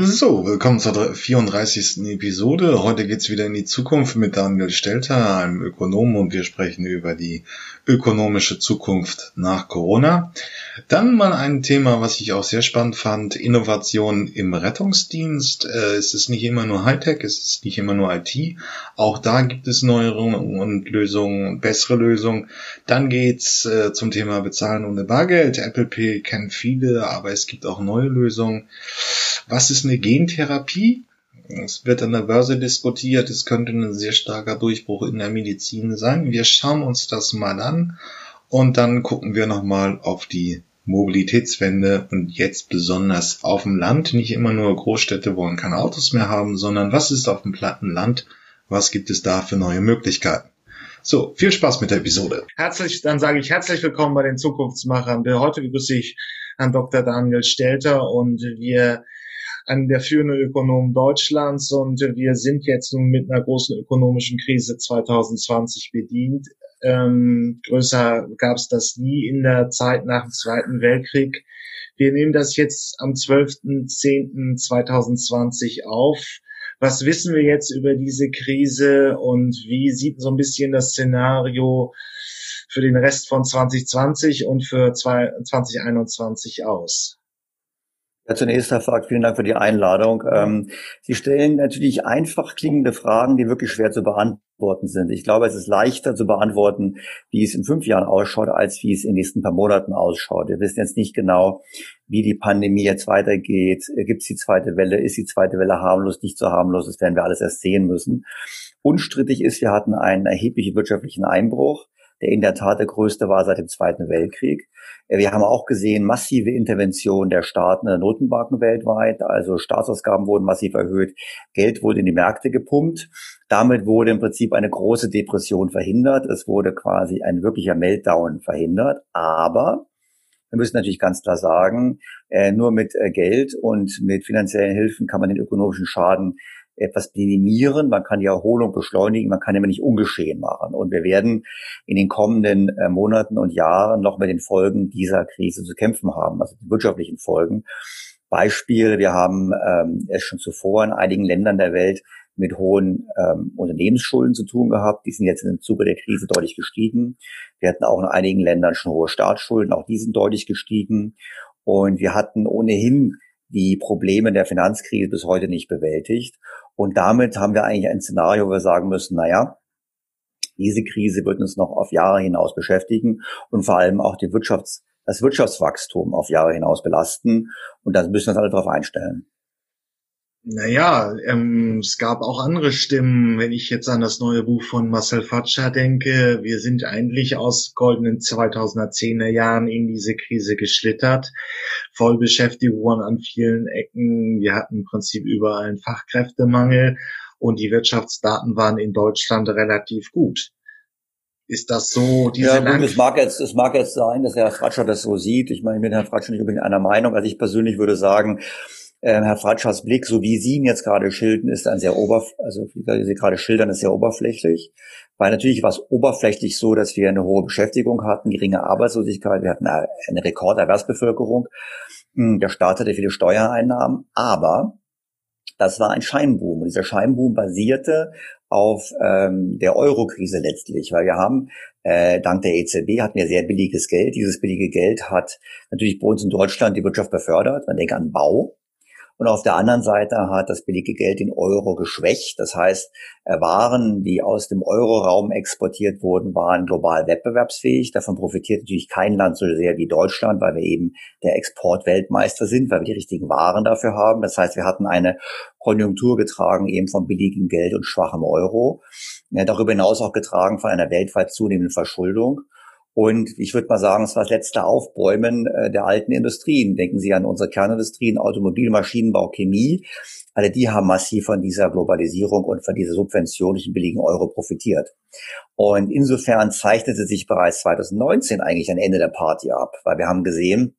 So, willkommen zur 34. Episode. Heute geht's wieder in die Zukunft mit Daniel Stelter, einem Ökonom, und wir sprechen über die ökonomische Zukunft nach Corona. Dann mal ein Thema, was ich auch sehr spannend fand, Innovation im Rettungsdienst. Äh, es ist nicht immer nur Hightech, es ist nicht immer nur IT. Auch da gibt es Neuerungen und Lösungen, bessere Lösungen. Dann geht's äh, zum Thema Bezahlen ohne Bargeld. Apple Pay kennen viele, aber es gibt auch neue Lösungen. Was ist eine Gentherapie? Es wird an der Börse diskutiert, es könnte ein sehr starker Durchbruch in der Medizin sein. Wir schauen uns das mal an und dann gucken wir nochmal auf die Mobilitätswende und jetzt besonders auf dem Land. Nicht immer nur Großstädte wollen keine Autos mehr haben, sondern was ist auf dem platten Land? Was gibt es da für neue Möglichkeiten? So, viel Spaß mit der Episode. Herzlich, dann sage ich herzlich willkommen bei den Zukunftsmachern. Heute begrüße ich Herrn Dr. Daniel Stelter und wir an der führende Ökonom Deutschlands und wir sind jetzt nun mit einer großen ökonomischen Krise 2020 bedient. Ähm, größer gab es das nie in der Zeit nach dem Zweiten Weltkrieg. Wir nehmen das jetzt am 12.10.2020 auf. Was wissen wir jetzt über diese Krise und wie sieht so ein bisschen das Szenario für den Rest von 2020 und für 2021 aus? Ja, zunächst, Herr Fragt, vielen Dank für die Einladung. Ähm, Sie stellen natürlich einfach klingende Fragen, die wirklich schwer zu beantworten sind. Ich glaube, es ist leichter zu beantworten, wie es in fünf Jahren ausschaut, als wie es in den nächsten paar Monaten ausschaut. Wir wissen jetzt nicht genau, wie die Pandemie jetzt weitergeht. Gibt es die zweite Welle? Ist die zweite Welle harmlos, nicht so harmlos? Das werden wir alles erst sehen müssen. Unstrittig ist, wir hatten einen erheblichen wirtschaftlichen Einbruch der in der Tat der größte war seit dem Zweiten Weltkrieg. Äh, wir haben auch gesehen massive Interventionen der Staaten der Notenbanken weltweit. Also Staatsausgaben wurden massiv erhöht, Geld wurde in die Märkte gepumpt. Damit wurde im Prinzip eine große Depression verhindert. Es wurde quasi ein wirklicher Meltdown verhindert. Aber wir müssen natürlich ganz klar sagen, äh, nur mit äh, Geld und mit finanziellen Hilfen kann man den ökonomischen Schaden etwas minimieren, man kann die Erholung beschleunigen, man kann immer nicht ungeschehen machen. Und wir werden in den kommenden äh, Monaten und Jahren noch mit den Folgen dieser Krise zu kämpfen haben, also die wirtschaftlichen Folgen. Beispiel, wir haben ähm, es schon zuvor in einigen Ländern der Welt mit hohen ähm, Unternehmensschulden zu tun gehabt. Die sind jetzt im Zuge der Krise deutlich gestiegen. Wir hatten auch in einigen Ländern schon hohe Staatsschulden, auch die sind deutlich gestiegen. Und wir hatten ohnehin die Probleme der Finanzkrise bis heute nicht bewältigt. Und damit haben wir eigentlich ein Szenario, wo wir sagen müssen, naja, diese Krise wird uns noch auf Jahre hinaus beschäftigen und vor allem auch die Wirtschafts-, das Wirtschaftswachstum auf Jahre hinaus belasten. Und da müssen wir uns alle darauf einstellen. Naja, ähm, es gab auch andere Stimmen, wenn ich jetzt an das neue Buch von Marcel Fatscher denke. Wir sind eigentlich aus goldenen 2010er Jahren in diese Krise geschlittert. Vollbeschäftigung an vielen Ecken. Wir hatten im Prinzip überall einen Fachkräftemangel und die Wirtschaftsdaten waren in Deutschland relativ gut. Ist das so? Diese ja, gut, es mag jetzt, es mag jetzt sein, dass Herr Fratscher das so sieht. Ich meine, ich bin Herrn Fratscher nicht unbedingt einer Meinung. Also ich persönlich würde sagen, äh, Herr Fratschers Blick, so wie Sie ihn jetzt gerade schildern, ist ein sehr oberf also wie Sie gerade schildern, ist sehr oberflächlich. Weil natürlich war es oberflächlich so, dass wir eine hohe Beschäftigung hatten, geringe Arbeitslosigkeit, wir hatten eine, eine Rekorderwerbsbevölkerung. Hm, der Staat hatte viele Steuereinnahmen, aber das war ein Scheinboom. Und dieser Scheinboom basierte auf ähm, der Eurokrise letztlich, weil wir haben äh, dank der EZB hatten wir sehr billiges Geld. Dieses billige Geld hat natürlich bei uns in Deutschland die Wirtschaft befördert. Man denkt an Bau, und auf der anderen Seite hat das billige Geld den Euro geschwächt. Das heißt, äh, Waren, die aus dem Euroraum exportiert wurden, waren global wettbewerbsfähig. Davon profitiert natürlich kein Land so sehr wie Deutschland, weil wir eben der Exportweltmeister sind, weil wir die richtigen Waren dafür haben. Das heißt, wir hatten eine Konjunktur getragen eben vom billigen Geld und schwachem Euro. Ja, darüber hinaus auch getragen von einer weltweit zunehmenden Verschuldung. Und ich würde mal sagen, es war das letzte Aufbäumen äh, der alten Industrien. Denken Sie an unsere Kernindustrien, Automobil, Maschinenbau, Chemie. Alle die haben massiv von dieser Globalisierung und von dieser Subvention durch den billigen Euro profitiert. Und insofern zeichnete sich bereits 2019 eigentlich ein Ende der Party ab, weil wir haben gesehen,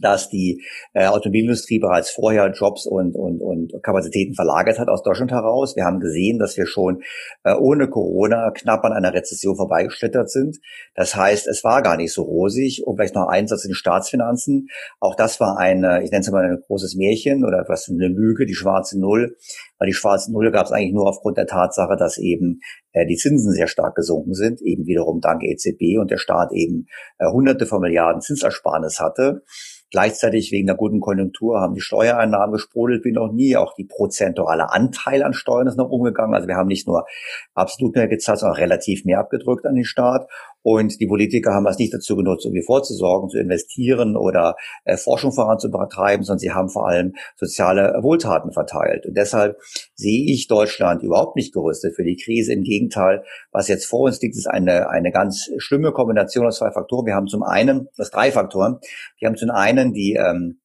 dass die äh, Automobilindustrie bereits vorher Jobs und, und, und Kapazitäten verlagert hat aus Deutschland heraus. Wir haben gesehen, dass wir schon äh, ohne Corona knapp an einer Rezession vorbeigeschlittert sind. Das heißt, es war gar nicht so rosig. Und vielleicht noch Einsatz in den Staatsfinanzen. Auch das war ein, ich nenne es mal ein großes Märchen oder etwas eine Lüge, die schwarze Null. Weil die schwarze Null gab es eigentlich nur aufgrund der Tatsache, dass eben äh, die Zinsen sehr stark gesunken sind, eben wiederum dank EZB und der Staat eben äh, hunderte von Milliarden Zinsersparnis hatte. Gleichzeitig wegen der guten Konjunktur haben die Steuereinnahmen gesprudelt wie noch nie. Auch die prozentuale Anteil an Steuern ist noch umgegangen. Also wir haben nicht nur absolut mehr gezahlt, sondern auch relativ mehr abgedrückt an den Staat. Und die Politiker haben das nicht dazu genutzt, um hier vorzusorgen, zu investieren oder äh, Forschung voranzutreiben, sondern sie haben vor allem soziale Wohltaten verteilt. Und deshalb sehe ich Deutschland überhaupt nicht gerüstet für die Krise. Im Gegenteil, was jetzt vor uns liegt, ist eine, eine ganz schlimme Kombination aus zwei Faktoren. Wir haben zum einen, das drei Faktoren. Wir haben zum einen die ähm,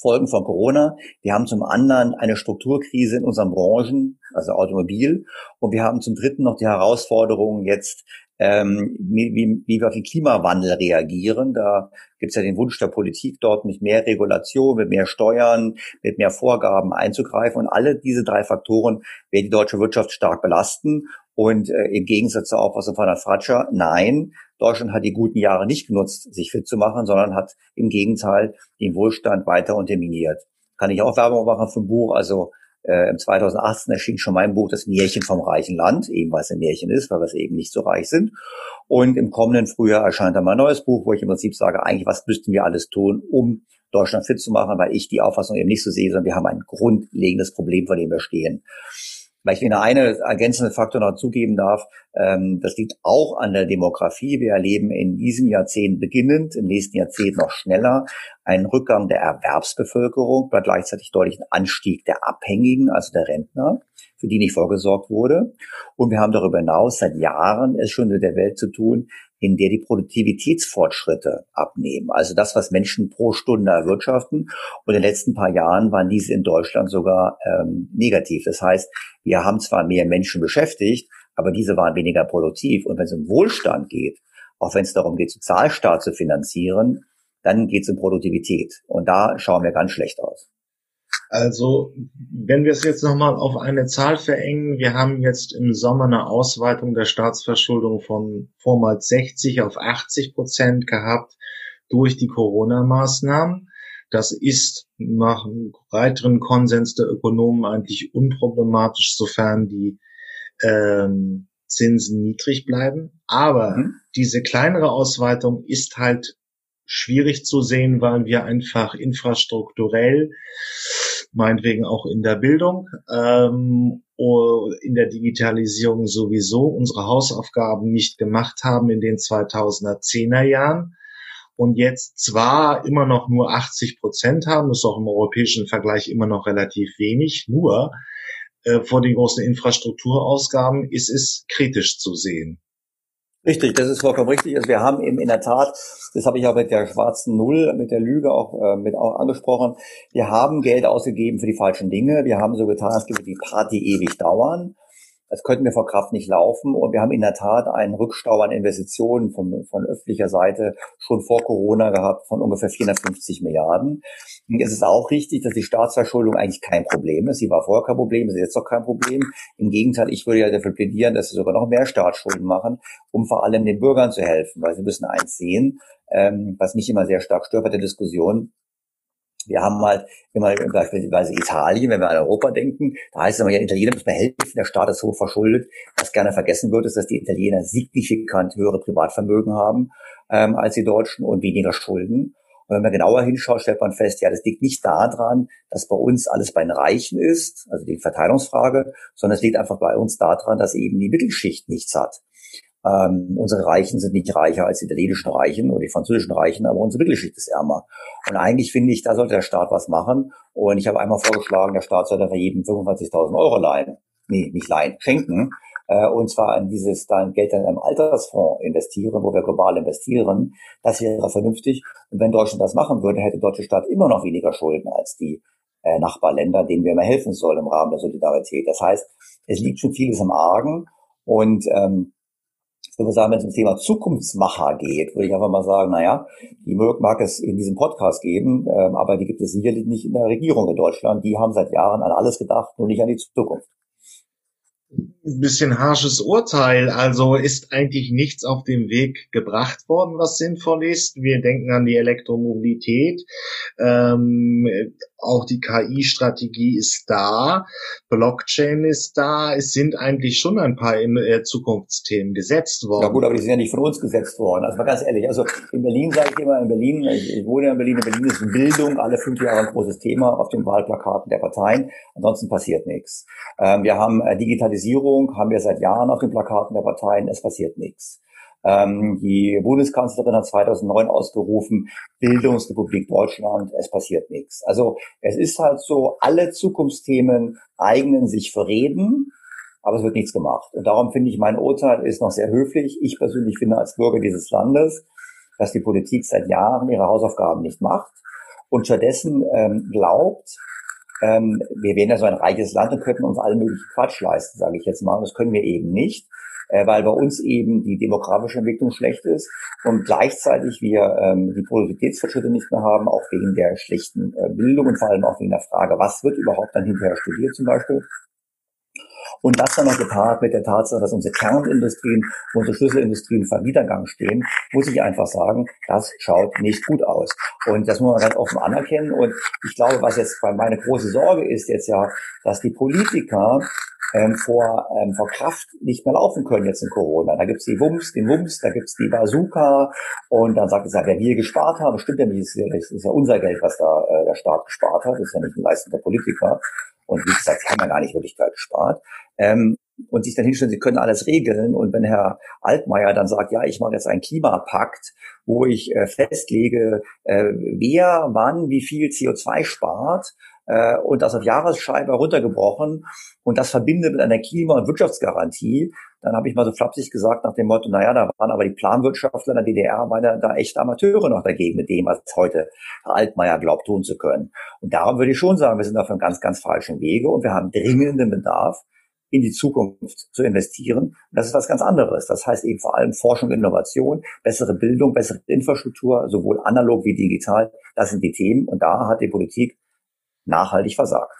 Folgen von Corona. Wir haben zum anderen eine Strukturkrise in unseren Branchen, also Automobil. Und wir haben zum dritten noch die Herausforderungen jetzt ähm, wie, wie, wir auf den Klimawandel reagieren. Da gibt es ja den Wunsch der Politik, dort mit mehr Regulation, mit mehr Steuern, mit mehr Vorgaben einzugreifen. Und alle diese drei Faktoren werden die deutsche Wirtschaft stark belasten. Und äh, im Gegensatz zur Auffassung von Herrn Fratscher, nein, Deutschland hat die guten Jahre nicht genutzt, sich fit zu machen, sondern hat im Gegenteil den Wohlstand weiter unterminiert. Kann ich auch Werbung machen für ein Buch, also äh, Im 2018 erschien schon mein Buch Das Märchen vom reichen Land, eben weil es ein Märchen ist, weil wir eben nicht so reich sind. Und im kommenden Frühjahr erscheint dann mein neues Buch, wo ich im Prinzip sage, eigentlich, was müssten wir alles tun, um Deutschland fit zu machen, weil ich die Auffassung eben nicht so sehe, sondern wir haben ein grundlegendes Problem, vor dem wir stehen. Weil ich Ihnen eine ergänzende Faktor noch zugeben darf, ähm, das liegt auch an der Demografie. Wir erleben in diesem Jahrzehnt beginnend, im nächsten Jahrzehnt noch schneller, einen Rückgang der Erwerbsbevölkerung, bei gleichzeitig deutlichen Anstieg der Abhängigen, also der Rentner, für die nicht vorgesorgt wurde. Und wir haben darüber hinaus seit Jahren es schon in der Welt zu tun, in der die Produktivitätsfortschritte abnehmen. Also das, was Menschen pro Stunde erwirtschaften. Und in den letzten paar Jahren waren diese in Deutschland sogar ähm, negativ. Das heißt, wir haben zwar mehr Menschen beschäftigt, aber diese waren weniger produktiv. Und wenn es um Wohlstand geht, auch wenn es darum geht, Sozialstaat zu finanzieren, dann geht es um Produktivität. Und da schauen wir ganz schlecht aus. Also, wenn wir es jetzt nochmal auf eine Zahl verengen, wir haben jetzt im Sommer eine Ausweitung der Staatsverschuldung von vormals 60 auf 80 Prozent gehabt durch die Corona-Maßnahmen. Das ist nach einem breiteren Konsens der Ökonomen eigentlich unproblematisch, sofern die ähm, Zinsen niedrig bleiben. Aber mhm. diese kleinere Ausweitung ist halt schwierig zu sehen, weil wir einfach infrastrukturell meinetwegen auch in der Bildung, ähm, in der Digitalisierung sowieso unsere Hausaufgaben nicht gemacht haben in den 2010er Jahren und jetzt zwar immer noch nur 80 Prozent haben, das ist auch im europäischen Vergleich immer noch relativ wenig, nur äh, vor den großen Infrastrukturausgaben ist es kritisch zu sehen. Richtig, das ist vollkommen richtig. Also wir haben eben in der Tat, das habe ich auch mit der schwarzen Null, mit der Lüge auch äh, mit auch angesprochen, wir haben Geld ausgegeben für die falschen Dinge. Wir haben so getan, als würde die Party ewig dauern. Das könnten wir vor Kraft nicht laufen. Und wir haben in der Tat einen Rückstau an Investitionen von, von öffentlicher Seite schon vor Corona gehabt von ungefähr 450 Milliarden. Und es ist auch richtig, dass die Staatsverschuldung eigentlich kein Problem ist. Sie war vorher kein Problem, ist jetzt doch kein Problem. Im Gegenteil, ich würde ja dafür plädieren, dass wir sogar noch mehr Staatsschulden machen, um vor allem den Bürgern zu helfen. Weil sie müssen eins sehen, ähm, was mich immer sehr stark stört bei der Diskussion, wir haben halt immer beispielsweise Italien, wenn wir an Europa denken, da heißt es immer, ja, Italiener müssen helfen, der Staat ist so verschuldet. Was gerne vergessen wird, ist, dass die Italiener signifikant höhere Privatvermögen haben ähm, als die Deutschen und weniger Schulden. Und wenn man genauer hinschaut, stellt man fest, ja, das liegt nicht daran, dass bei uns alles bei den Reichen ist, also die Verteilungsfrage, sondern es liegt einfach bei uns daran, dass eben die Mittelschicht nichts hat. Ähm, unsere Reichen sind nicht reicher als die italienischen Reichen oder die französischen Reichen, aber unsere Mittelschicht ist ärmer. Und eigentlich finde ich, da sollte der Staat was machen. Und ich habe einmal vorgeschlagen, der Staat sollte für jeden 25.000 Euro leihen. Nee, nicht leihen, schenken. Äh, und zwar an dieses dann Geld dann im Altersfonds investieren, wo wir global investieren. Das wäre vernünftig. Und wenn Deutschland das machen würde, hätte der deutsche Staat immer noch weniger Schulden als die äh, Nachbarländer, denen wir immer helfen sollen im Rahmen der Solidarität. Das heißt, es liegt schon vieles im Argen. Und ähm, ich würde sagen, wenn es ums Thema Zukunftsmacher geht, würde ich einfach mal sagen, naja, die mag es in diesem Podcast geben, ähm, aber die gibt es sicherlich nicht in der Regierung in Deutschland. Die haben seit Jahren an alles gedacht, nur nicht an die Zukunft ein bisschen harsches Urteil. Also ist eigentlich nichts auf dem Weg gebracht worden, was sinnvoll ist. Wir denken an die Elektromobilität. Ähm, auch die KI-Strategie ist da. Blockchain ist da. Es sind eigentlich schon ein paar äh, Zukunftsthemen gesetzt worden. Ja gut, aber die sind ja nicht von uns gesetzt worden. Also mal ganz ehrlich. Also in Berlin sage ich immer, in Berlin, ich, ich wohne ja in Berlin, in Berlin ist Bildung alle fünf Jahre ein großes Thema auf den Wahlplakaten der Parteien. Ansonsten passiert nichts. Ähm, wir haben äh, Digitalisierung Digitalisierung haben wir seit Jahren auf den Plakaten der Parteien, es passiert nichts. Ähm, die Bundeskanzlerin hat 2009 ausgerufen, Bildungsrepublik Deutschland, es passiert nichts. Also es ist halt so, alle Zukunftsthemen eignen sich für Reden, aber es wird nichts gemacht. Und darum finde ich, mein Urteil ist noch sehr höflich. Ich persönlich finde als Bürger dieses Landes, dass die Politik seit Jahren ihre Hausaufgaben nicht macht und stattdessen ähm, glaubt, ähm, wir wären ja so ein reiches Land und könnten uns allen möglichen Quatsch leisten, sage ich jetzt mal. das können wir eben nicht, äh, weil bei uns eben die demografische Entwicklung schlecht ist und gleichzeitig wir ähm, die Produktivitätsfortschritte nicht mehr haben, auch wegen der schlechten äh, Bildung und vor allem auch wegen der Frage, was wird überhaupt dann hinterher studiert zum Beispiel. Und das dann noch gepaart mit der Tatsache, dass unsere Kernindustrien, unsere Schlüsselindustrien vor Niedergang stehen, muss ich einfach sagen, das schaut nicht gut aus. Und das muss man ganz offen anerkennen. Und ich glaube, was jetzt meine große Sorge ist jetzt ja, dass die Politiker ähm, vor, ähm, vor Kraft nicht mehr laufen können jetzt in Corona. Da gibt's die Wumms, den Wumms, da gibt's die Bazooka und dann sagt es ja, wer wir gespart haben, stimmt ja nicht, das ist ja unser Geld, was da äh, der Staat gespart hat, das ist ja nicht ein Leistung der Politiker. Und wie gesagt, sie haben ja gar nicht wirklich Geld gespart. Ähm, und sich dann hinstellen, sie können alles regeln. Und wenn Herr Altmaier dann sagt, ja, ich mache jetzt einen Klimapakt, wo ich äh, festlege, äh, wer wann wie viel CO2 spart, äh, und das auf Jahresscheibe runtergebrochen und das verbindet mit einer Klima- und Wirtschaftsgarantie, dann habe ich mal so flapsig gesagt nach dem Motto, naja, da waren aber die Planwirtschaftler in der DDR, waren da, da echt Amateure noch dagegen mit dem, was heute Herr Altmaier glaubt tun zu können. Und darum würde ich schon sagen, wir sind auf einem ganz, ganz falschen Wege und wir haben dringenden Bedarf, in die Zukunft zu investieren. Das ist was ganz anderes. Das heißt eben vor allem Forschung, Innovation, bessere Bildung, bessere Infrastruktur, sowohl analog wie digital. Das sind die Themen. Und da hat die Politik nachhaltig versagt.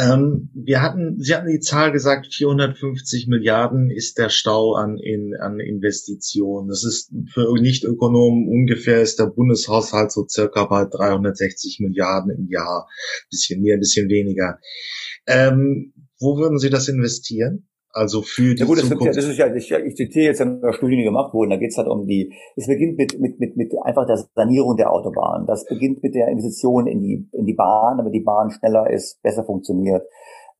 Ähm, wir hatten, Sie hatten die Zahl gesagt, 450 Milliarden ist der Stau an, in, an Investitionen. Das ist für Nicht-Ökonomen ungefähr ist der Bundeshaushalt so circa bei 360 Milliarden im Jahr. Bisschen mehr, bisschen weniger. Ähm, wo würden Sie das investieren? Also für die ja gut, das, Zukunft. Ja, das ist ja, ich, ich zitiere jetzt eine Studie, die gemacht wurden. Da geht es halt um die, es beginnt mit, mit, mit, mit einfach der Sanierung der Autobahn. Das beginnt mit der Investition in die, in die Bahn, damit die Bahn schneller ist, besser funktioniert,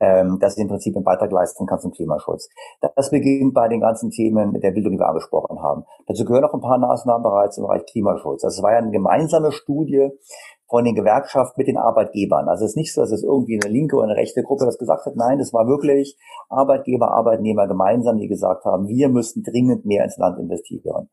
ähm, dass sie im Prinzip einen Beitrag leisten kann zum Klimaschutz. Das beginnt bei den ganzen Themen der Bildung, die wir angesprochen haben. Dazu gehören auch ein paar Maßnahmen bereits im Bereich Klimaschutz. Das war ja eine gemeinsame Studie von den Gewerkschaften mit den Arbeitgebern. Also es ist nicht so, dass es irgendwie eine linke oder eine rechte Gruppe das gesagt hat. Nein, es war wirklich Arbeitgeber, Arbeitnehmer gemeinsam, die gesagt haben, wir müssen dringend mehr ins Land investieren.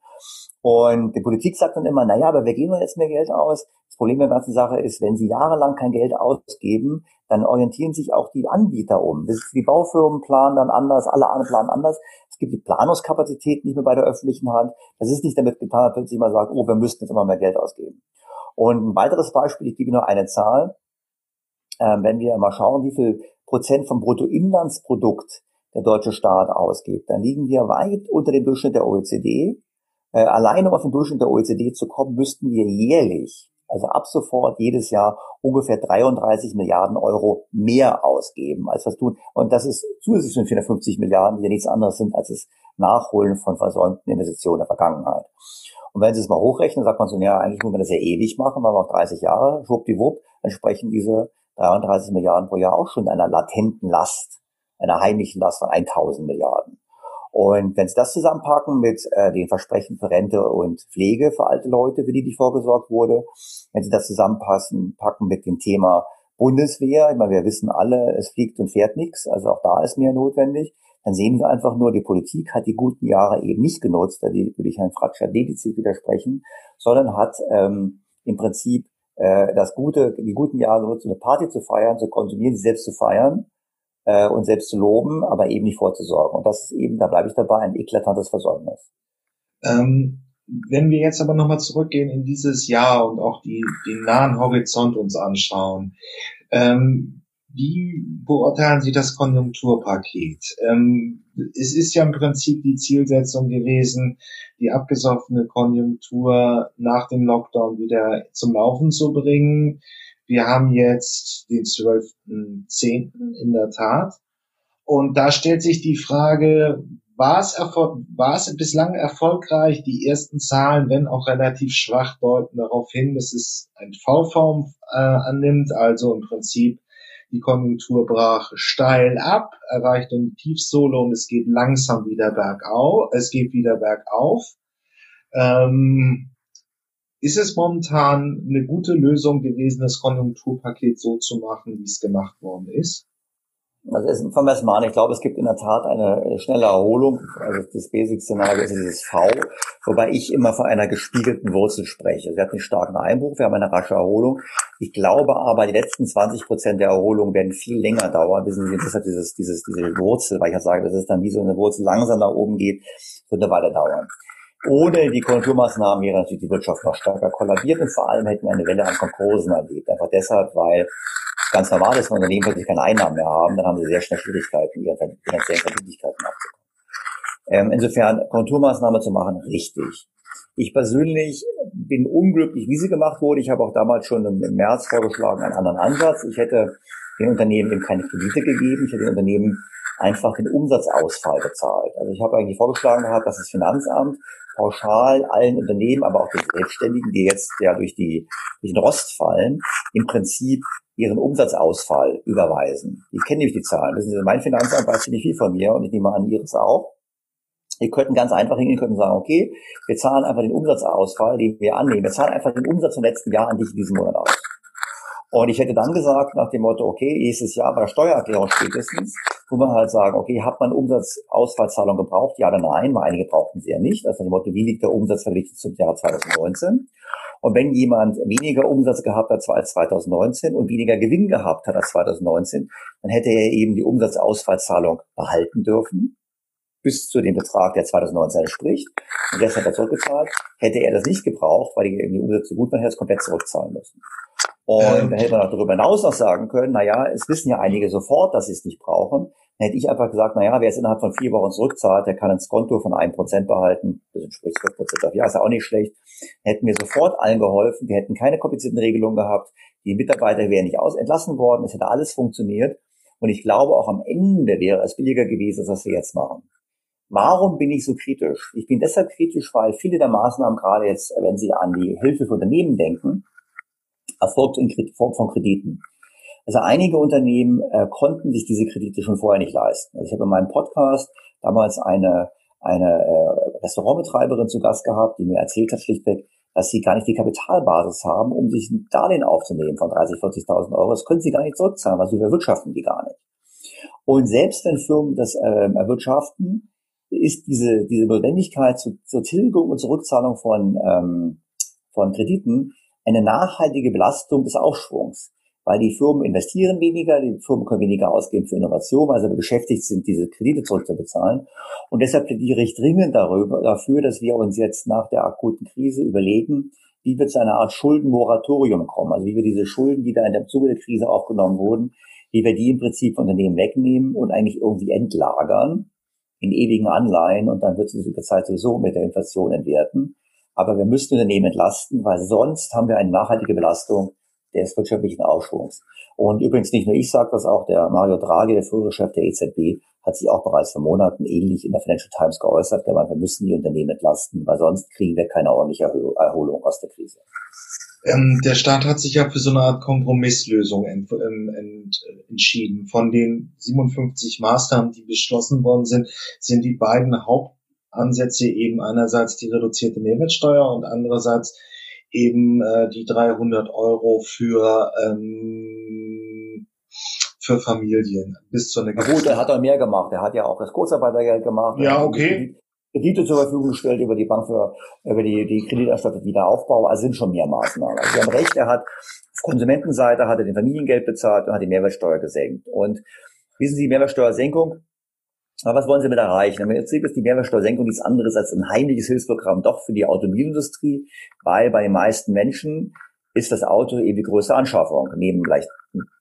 Und die Politik sagt dann immer, naja, aber wir geben jetzt mehr Geld aus. Das Problem der ganzen Sache ist, wenn sie jahrelang kein Geld ausgeben, dann orientieren sich auch die Anbieter um. die Baufirmen planen dann anders, alle anderen planen anders. Es gibt die Planungskapazität nicht mehr bei der öffentlichen Hand. Das ist nicht damit getan, dass plötzlich mal sagt, oh, wir müssten jetzt immer mehr Geld ausgeben. Und ein weiteres Beispiel, ich gebe nur eine Zahl. Ähm, wenn wir mal schauen, wie viel Prozent vom Bruttoinlandsprodukt der deutsche Staat ausgibt, dann liegen wir weit unter dem Durchschnitt der OECD. Äh, alleine um auf den Durchschnitt der OECD zu kommen, müssten wir jährlich, also ab sofort jedes Jahr ungefähr 33 Milliarden Euro mehr ausgeben, als was tun. Und das ist zusätzlich zu den 450 Milliarden, die ja nichts anderes sind als das Nachholen von versäumten Investitionen der Vergangenheit. Und wenn Sie es mal hochrechnen, sagt man so, ja, eigentlich muss man das ja ewig machen, weil wir auch 30 Jahre, schwuppdiwupp, entsprechen diese 33 Milliarden pro Jahr auch schon einer latenten Last, einer heimlichen Last von 1000 Milliarden. Und wenn Sie das zusammenpacken mit äh, den Versprechen für Rente und Pflege für alte Leute, für die die vorgesorgt wurde, wenn Sie das zusammenpassen, packen mit dem Thema Bundeswehr, ich meine, wir wissen alle, es fliegt und fährt nichts, also auch da ist mehr notwendig, dann sehen wir einfach nur, die Politik hat die guten Jahre eben nicht genutzt, da würde ich Herrn Fratscher dediziert widersprechen, sondern hat ähm, im Prinzip äh, das gute, die guten Jahre genutzt, eine Party zu feiern, zu konsumieren, sie selbst zu feiern äh, und selbst zu loben, aber eben nicht vorzusorgen. Und das ist eben, da bleibe ich dabei, ein eklatantes Versäumnis. Ähm, wenn wir jetzt aber nochmal zurückgehen in dieses Jahr und auch die, den nahen Horizont uns anschauen, ähm, wie beurteilen Sie das Konjunkturpaket? Ähm, es ist ja im Prinzip die Zielsetzung gewesen, die abgesoffene Konjunktur nach dem Lockdown wieder zum Laufen zu bringen. Wir haben jetzt den 12.10. in der Tat. Und da stellt sich die Frage, war es, war es bislang erfolgreich? Die ersten Zahlen, wenn auch relativ schwach, deuten darauf hin, dass es ein V-Form äh, annimmt, also im Prinzip die Konjunktur brach steil ab, erreichte eine Tiefsohle und es geht langsam wieder bergauf. Es geht wieder bergauf. Ähm, ist es momentan eine gute Lösung gewesen, das Konjunkturpaket so zu machen, wie es gemacht worden ist? Also es, fangen wir erstmal an. Ich glaube, es gibt in der Tat eine schnelle Erholung. Also das Basic-Szenario ist dieses V, wobei ich immer von einer gespiegelten Wurzel spreche. Wir hatten einen starken Einbruch, wir haben eine rasche Erholung. Ich glaube aber, die letzten 20 Prozent der Erholung werden viel länger dauern. Wissen Sie, deshalb dieses, dieses, diese Wurzel, weil ich ja sage, dass es dann wie so eine Wurzel langsam nach oben geht, wird eine Weile dauern. Ohne die Konjunkturmaßnahmen wäre natürlich die Wirtschaft noch stärker kollabiert und vor allem hätten wir eine Welle an Konkursen erlebt. Einfach deshalb, weil ganz normal ist, wenn Unternehmen plötzlich keine Einnahmen mehr haben, dann haben sie sehr schnell Schwierigkeiten, ihre finanziellen Verbindlichkeiten abzukommen. Ähm, insofern, Konjunkturmaßnahme zu machen, richtig. Ich persönlich bin unglücklich, wie sie gemacht wurde. Ich habe auch damals schon im März vorgeschlagen, einen anderen Ansatz. Ich hätte den Unternehmen eben keine Kredite gegeben. Ich hätte den Unternehmen einfach den Umsatzausfall bezahlt. Also ich habe eigentlich vorgeschlagen gehabt, dass das Finanzamt pauschal allen Unternehmen, aber auch den Selbstständigen, die jetzt ja durch, die, durch den Rost fallen, im Prinzip ihren Umsatzausfall überweisen. Die kennen nämlich die Zahlen. Wissen Sie, mein Finanzamt weiß nicht viel von mir und ich nehme an, Ihres auch. Ihr könnten ganz einfach hingehen, könnten sagen, okay, wir zahlen einfach den Umsatzausfall, den wir annehmen. Wir zahlen einfach den Umsatz vom letzten Jahr an dich in diesem Monat aus. Und ich hätte dann gesagt, nach dem Motto, okay, nächstes Jahr bei der Steuererklärung spätestens, wo man halt sagen, okay, hat man Umsatzausfallzahlung gebraucht? Ja oder nein? Weil einige brauchten sie ja nicht. Also nach dem Motto, wie liegt der Umsatz verglichen zum Jahr 2019? Und wenn jemand weniger Umsatz gehabt hat als 2019 und weniger Gewinn gehabt hat als 2019, dann hätte er eben die Umsatzausfallzahlung behalten dürfen bis zu dem Betrag, der 2019 entspricht. Und das hat er zurückgezahlt. Hätte er das nicht gebraucht, weil die, Umsätze gut waren, hätte er es komplett zurückzahlen müssen. Und ähm. dann hätte man auch darüber hinaus noch sagen können, na ja, es wissen ja einige sofort, dass sie es nicht brauchen. Dann hätte ich einfach gesagt, na ja, wer es innerhalb von vier Wochen zurückzahlt, der kann ein Konto von einem Prozent behalten. Das entspricht 5 Prozent auf Jahr, ist ja auch nicht schlecht. Dann hätten wir sofort allen geholfen. Wir hätten keine komplizierten Regelungen gehabt. Die Mitarbeiter wären nicht aus entlassen worden. Es hätte alles funktioniert. Und ich glaube, auch am Ende wäre es billiger gewesen, als was wir jetzt machen. Warum bin ich so kritisch? Ich bin deshalb kritisch, weil viele der Maßnahmen, gerade jetzt, wenn Sie an die Hilfe für Unternehmen denken, erfolgt in Form von Krediten. Also einige Unternehmen äh, konnten sich diese Kredite schon vorher nicht leisten. Also ich habe in meinem Podcast damals eine, eine äh, Restaurantbetreiberin zu Gast gehabt, die mir erzählt hat schlichtweg, dass sie gar nicht die Kapitalbasis haben, um sich ein Darlehen aufzunehmen von 30.000, 40.000 Euro. Das können sie gar nicht zurückzahlen, weil sie erwirtschaften die gar nicht. Und selbst wenn Firmen das äh, erwirtschaften, ist diese, diese Notwendigkeit zu, zur Tilgung und Zurückzahlung von, ähm, von Krediten eine nachhaltige Belastung des Aufschwungs. Weil die Firmen investieren weniger, die Firmen können weniger ausgeben für Innovation, weil sie beschäftigt sind, diese Kredite zurückzubezahlen. Und deshalb plädiere ich dringend darüber, dafür, dass wir uns jetzt nach der akuten Krise überlegen, wie wir zu einer Art Schuldenmoratorium kommen. Also wie wir diese Schulden, die da in der Zuge der Krise aufgenommen wurden, wie wir die im Prinzip von Unternehmen wegnehmen und eigentlich irgendwie entlagern in ewigen Anleihen und dann wird sie über Zeit sowieso mit der Inflation entwerten. Aber wir müssen Unternehmen entlasten, weil sonst haben wir eine nachhaltige Belastung des wirtschaftlichen Aufschwungs. Und übrigens nicht nur ich sage das, auch der Mario Draghi, der frühere Chef der EZB, hat sich auch bereits vor Monaten ähnlich in der Financial Times geäußert, der meint, wir müssen die Unternehmen entlasten, weil sonst kriegen wir keine ordentliche Erholung aus der Krise. Ähm, der Staat hat sich ja für so eine Art Kompromisslösung ent, ähm, ent, entschieden. Von den 57 Maßnahmen, die beschlossen worden sind, sind die beiden Hauptansätze eben einerseits die reduzierte Mehrwertsteuer und andererseits eben äh, die 300 Euro für ähm, für Familien bis zu einer gut, er hat auch mehr gemacht. Er hat ja auch das Kurzarbeitergeld gemacht. Ja, okay. Kredite zur Verfügung gestellt über die Bank für über die, die Krediterstattung Wiederaufbau. Also sind schon mehr Maßnahmen. Also Sie haben recht, er hat auf Konsumentenseite hat er den Familiengeld bezahlt und hat die Mehrwertsteuer gesenkt. Und wissen Sie, Mehrwertsteuersenkung Aber was wollen Sie mit erreichen? Im Prinzip ist die Mehrwertsteuersenkung nichts anderes als ein heimliches Hilfsprogramm doch für die Automobilindustrie, weil bei den meisten Menschen ist das Auto eben die größte Anschaffung, neben vielleicht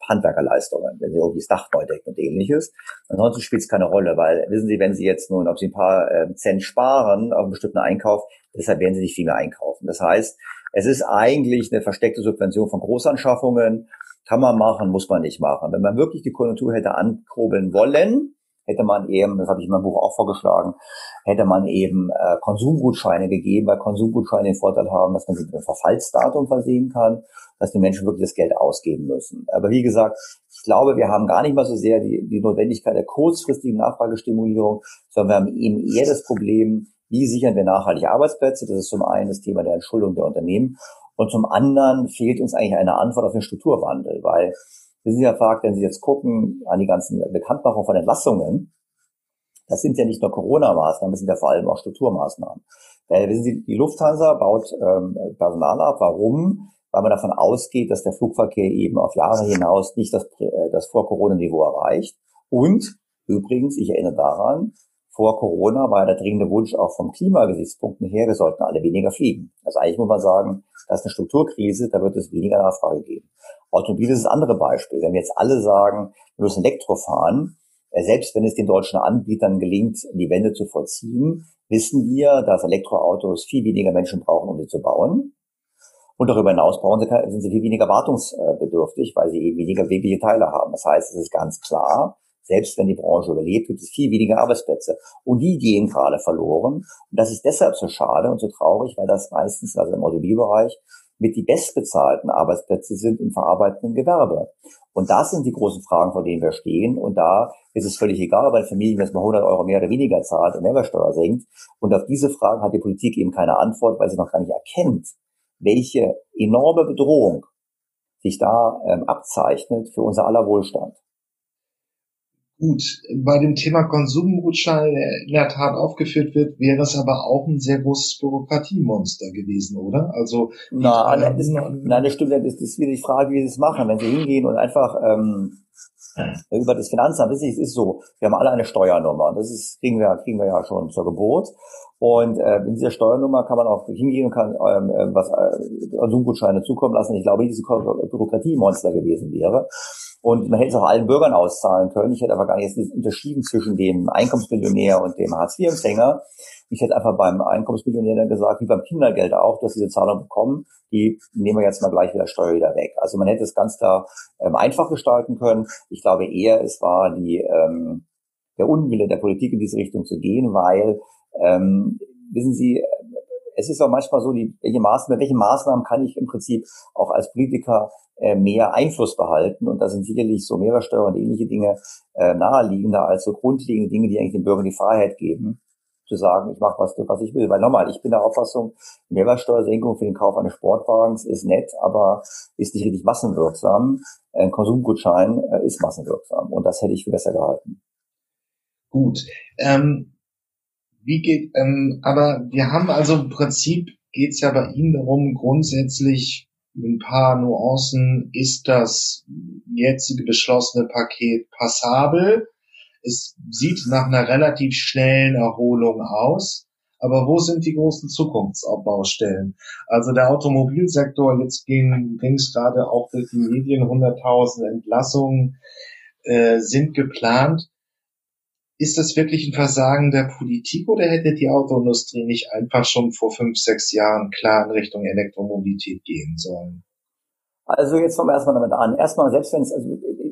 Handwerkerleistungen, wenn sie irgendwie das Dach neu decken und ähnliches. Ansonsten spielt es keine Rolle, weil wissen Sie, wenn Sie jetzt nun, ob Sie ein paar äh, Cent sparen auf einen bestimmten Einkauf, deshalb werden Sie nicht viel mehr einkaufen. Das heißt, es ist eigentlich eine versteckte Subvention von Großanschaffungen. Kann man machen, muss man nicht machen. Wenn man wirklich die Konjunktur hätte ankurbeln wollen, hätte man eben, das habe ich in meinem Buch auch vorgeschlagen, hätte man eben äh, Konsumgutscheine gegeben, weil Konsumgutscheine den Vorteil haben, dass man sie mit einem Verfallsdatum versehen kann, dass die Menschen wirklich das Geld ausgeben müssen. Aber wie gesagt, ich glaube, wir haben gar nicht mal so sehr die, die Notwendigkeit der kurzfristigen Nachfragestimulierung, sondern wir haben eben eher das Problem, wie sichern wir nachhaltige Arbeitsplätze? Das ist zum einen das Thema der Entschuldung der Unternehmen und zum anderen fehlt uns eigentlich eine Antwort auf den Strukturwandel, weil wir sind ja fragt, wenn Sie jetzt gucken an die ganzen Bekanntmachungen von Entlassungen, das sind ja nicht nur Corona-Maßnahmen, das sind ja vor allem auch Strukturmaßnahmen. Weil, wissen Sie, die Lufthansa baut ähm, Personal ab. Warum? Weil man davon ausgeht, dass der Flugverkehr eben auf Jahre hinaus nicht das, äh, das Vor-Corona-Niveau erreicht. Und übrigens, ich erinnere daran, vor Corona war der dringende Wunsch auch vom Klimagesichtspunkten her, wir sollten alle weniger fliegen. Also eigentlich muss man sagen, das ist eine Strukturkrise, da wird es weniger Nachfrage geben. Automobil ist das andere Beispiel. Wenn wir jetzt alle sagen, wir müssen Elektro fahren, äh, selbst wenn es den deutschen Anbietern gelingt, die Wende zu vollziehen, wissen wir, dass Elektroautos viel weniger Menschen brauchen, um sie zu bauen. Und darüber hinaus brauchen sie, sind sie viel weniger wartungsbedürftig, weil sie eben weniger wegliche Teile haben. Das heißt, es ist ganz klar, selbst wenn die Branche überlebt, gibt es viel weniger Arbeitsplätze. Und die gehen gerade verloren. Und das ist deshalb so schade und so traurig, weil das meistens, also im Automobilbereich, mit die bestbezahlten Arbeitsplätze sind im verarbeitenden Gewerbe. Und das sind die großen Fragen, vor denen wir stehen. Und da ist es völlig egal, weil Familien jetzt mal 100 Euro mehr oder weniger zahlt und Mehrwertsteuer senkt. Und auf diese Fragen hat die Politik eben keine Antwort, weil sie noch gar nicht erkennt, welche enorme Bedrohung sich da ähm, abzeichnet für unser aller Wohlstand. Gut, bei dem Thema Konsumgutschein, der in der Tat aufgeführt wird, wäre es aber auch ein sehr großes Bürokratiemonster gewesen, oder? Also nein, nein, das, nein, das stimmt. Das ist wieder die Frage, wie sie es machen. Wenn sie hingehen und einfach ähm, über das Finanzamt, das ist, ist so, wir haben alle eine Steuernummer. Das ist, kriegen wir, kriegen wir ja schon zur Geburt. Und äh, in dieser Steuernummer kann man auch hingehen und kann ähm, äh, was äh, Konsumgutscheine zukommen lassen. Ich glaube, diese Bürokratiemonster gewesen wäre. Und man hätte es auch allen Bürgern auszahlen können. Ich hätte aber gar nicht unterschieden zwischen dem Einkommensmillionär und dem Hartz-IV-Empfänger. Ich hätte einfach beim Einkommensmillionär dann gesagt, wie beim Kindergeld auch, dass diese Zahlung bekommen, die nehmen wir jetzt mal gleich wieder Steuer wieder weg. Also man hätte es ganz klar ähm, einfach gestalten können. Ich glaube eher, es war die, ähm, der Unwille der Politik in diese Richtung zu gehen, weil, ähm, wissen Sie, es ist auch manchmal so, die, welche Maßnahmen, welche Maßnahmen kann ich im Prinzip auch als Politiker äh, mehr Einfluss behalten. Und da sind sicherlich so Mehrwertsteuer und ähnliche Dinge äh, naheliegender als so grundlegende Dinge, die eigentlich den Bürgern die Freiheit geben, zu sagen, ich mache was, was ich will. Weil nochmal, ich bin der Auffassung, Mehrwertsteuersenkung für den Kauf eines Sportwagens ist nett, aber ist nicht richtig massenwirksam. Ein Konsumgutschein äh, ist massenwirksam. Und das hätte ich für besser gehalten. Gut. Ähm, wie geht, ähm, aber wir haben also im Prinzip geht es ja bei Ihnen darum, grundsätzlich mit ein paar Nuancen, ist das jetzige beschlossene Paket passabel? Es sieht nach einer relativ schnellen Erholung aus. Aber wo sind die großen Zukunftsbaustellen? Also der Automobilsektor, jetzt ging es gerade auch durch die Medien, 100.000 Entlassungen äh, sind geplant. Ist das wirklich ein Versagen der Politik oder hätte die Autoindustrie nicht einfach schon vor fünf, sechs Jahren klar in Richtung Elektromobilität gehen sollen? Also jetzt fangen wir erstmal damit an. Erstmal, selbst wenn es, also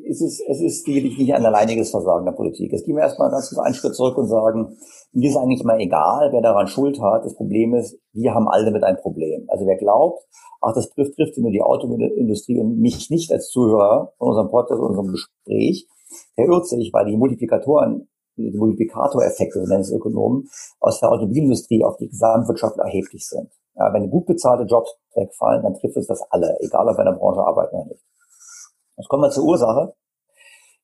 es ist, es ist sicherlich nicht ein alleiniges Versagen der Politik. Es gehen wir erstmal ganz kurz einen Schritt zurück und sagen, mir ist eigentlich mal egal, wer daran Schuld hat. Das Problem ist, wir haben alle damit ein Problem. Also wer glaubt, ach, das trifft, trifft nur die Autoindustrie und mich nicht als Zuhörer von unserem Podcast, unserem Gespräch, der irrt sich, weil die Multiplikatoren Multiplikatoreffekte, so nennen es Ökonomen, aus der Automobilindustrie auf die Gesamtwirtschaft erheblich sind. Ja, wenn gut bezahlte Jobs wegfallen, dann trifft es das alle, egal ob wir in der Branche arbeiten oder nicht. Jetzt kommen wir zur Ursache.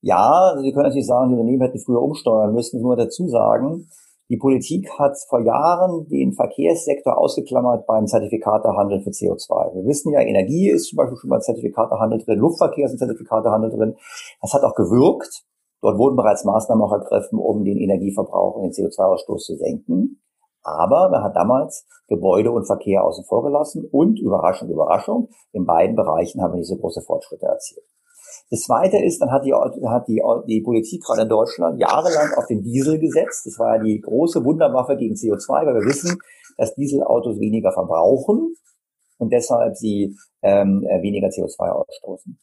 Ja, Sie können natürlich sagen, die Unternehmen hätten früher umsteuern müssen. Nur dazu sagen, die Politik hat vor Jahren den Verkehrssektor ausgeklammert beim Zertifikatehandel für CO2. Wir wissen ja, Energie ist zum Beispiel schon mal Zertifikatehandel drin, Luftverkehr ist ein Zertifikatehandel drin. Das hat auch gewirkt. Dort wurden bereits Maßnahmen auch ergriffen, um den Energieverbrauch und den CO2-Ausstoß zu senken. Aber man hat damals Gebäude und Verkehr außen vor gelassen und Überraschung, Überraschung, in beiden Bereichen haben wir nicht so große Fortschritte erzielt. Das Zweite ist, dann hat die, hat die, die Politik gerade in Deutschland jahrelang auf den Diesel gesetzt. Das war ja die große Wunderwaffe gegen CO2, weil wir wissen, dass Dieselautos weniger verbrauchen und deshalb sie ähm, weniger CO2 ausstoßen.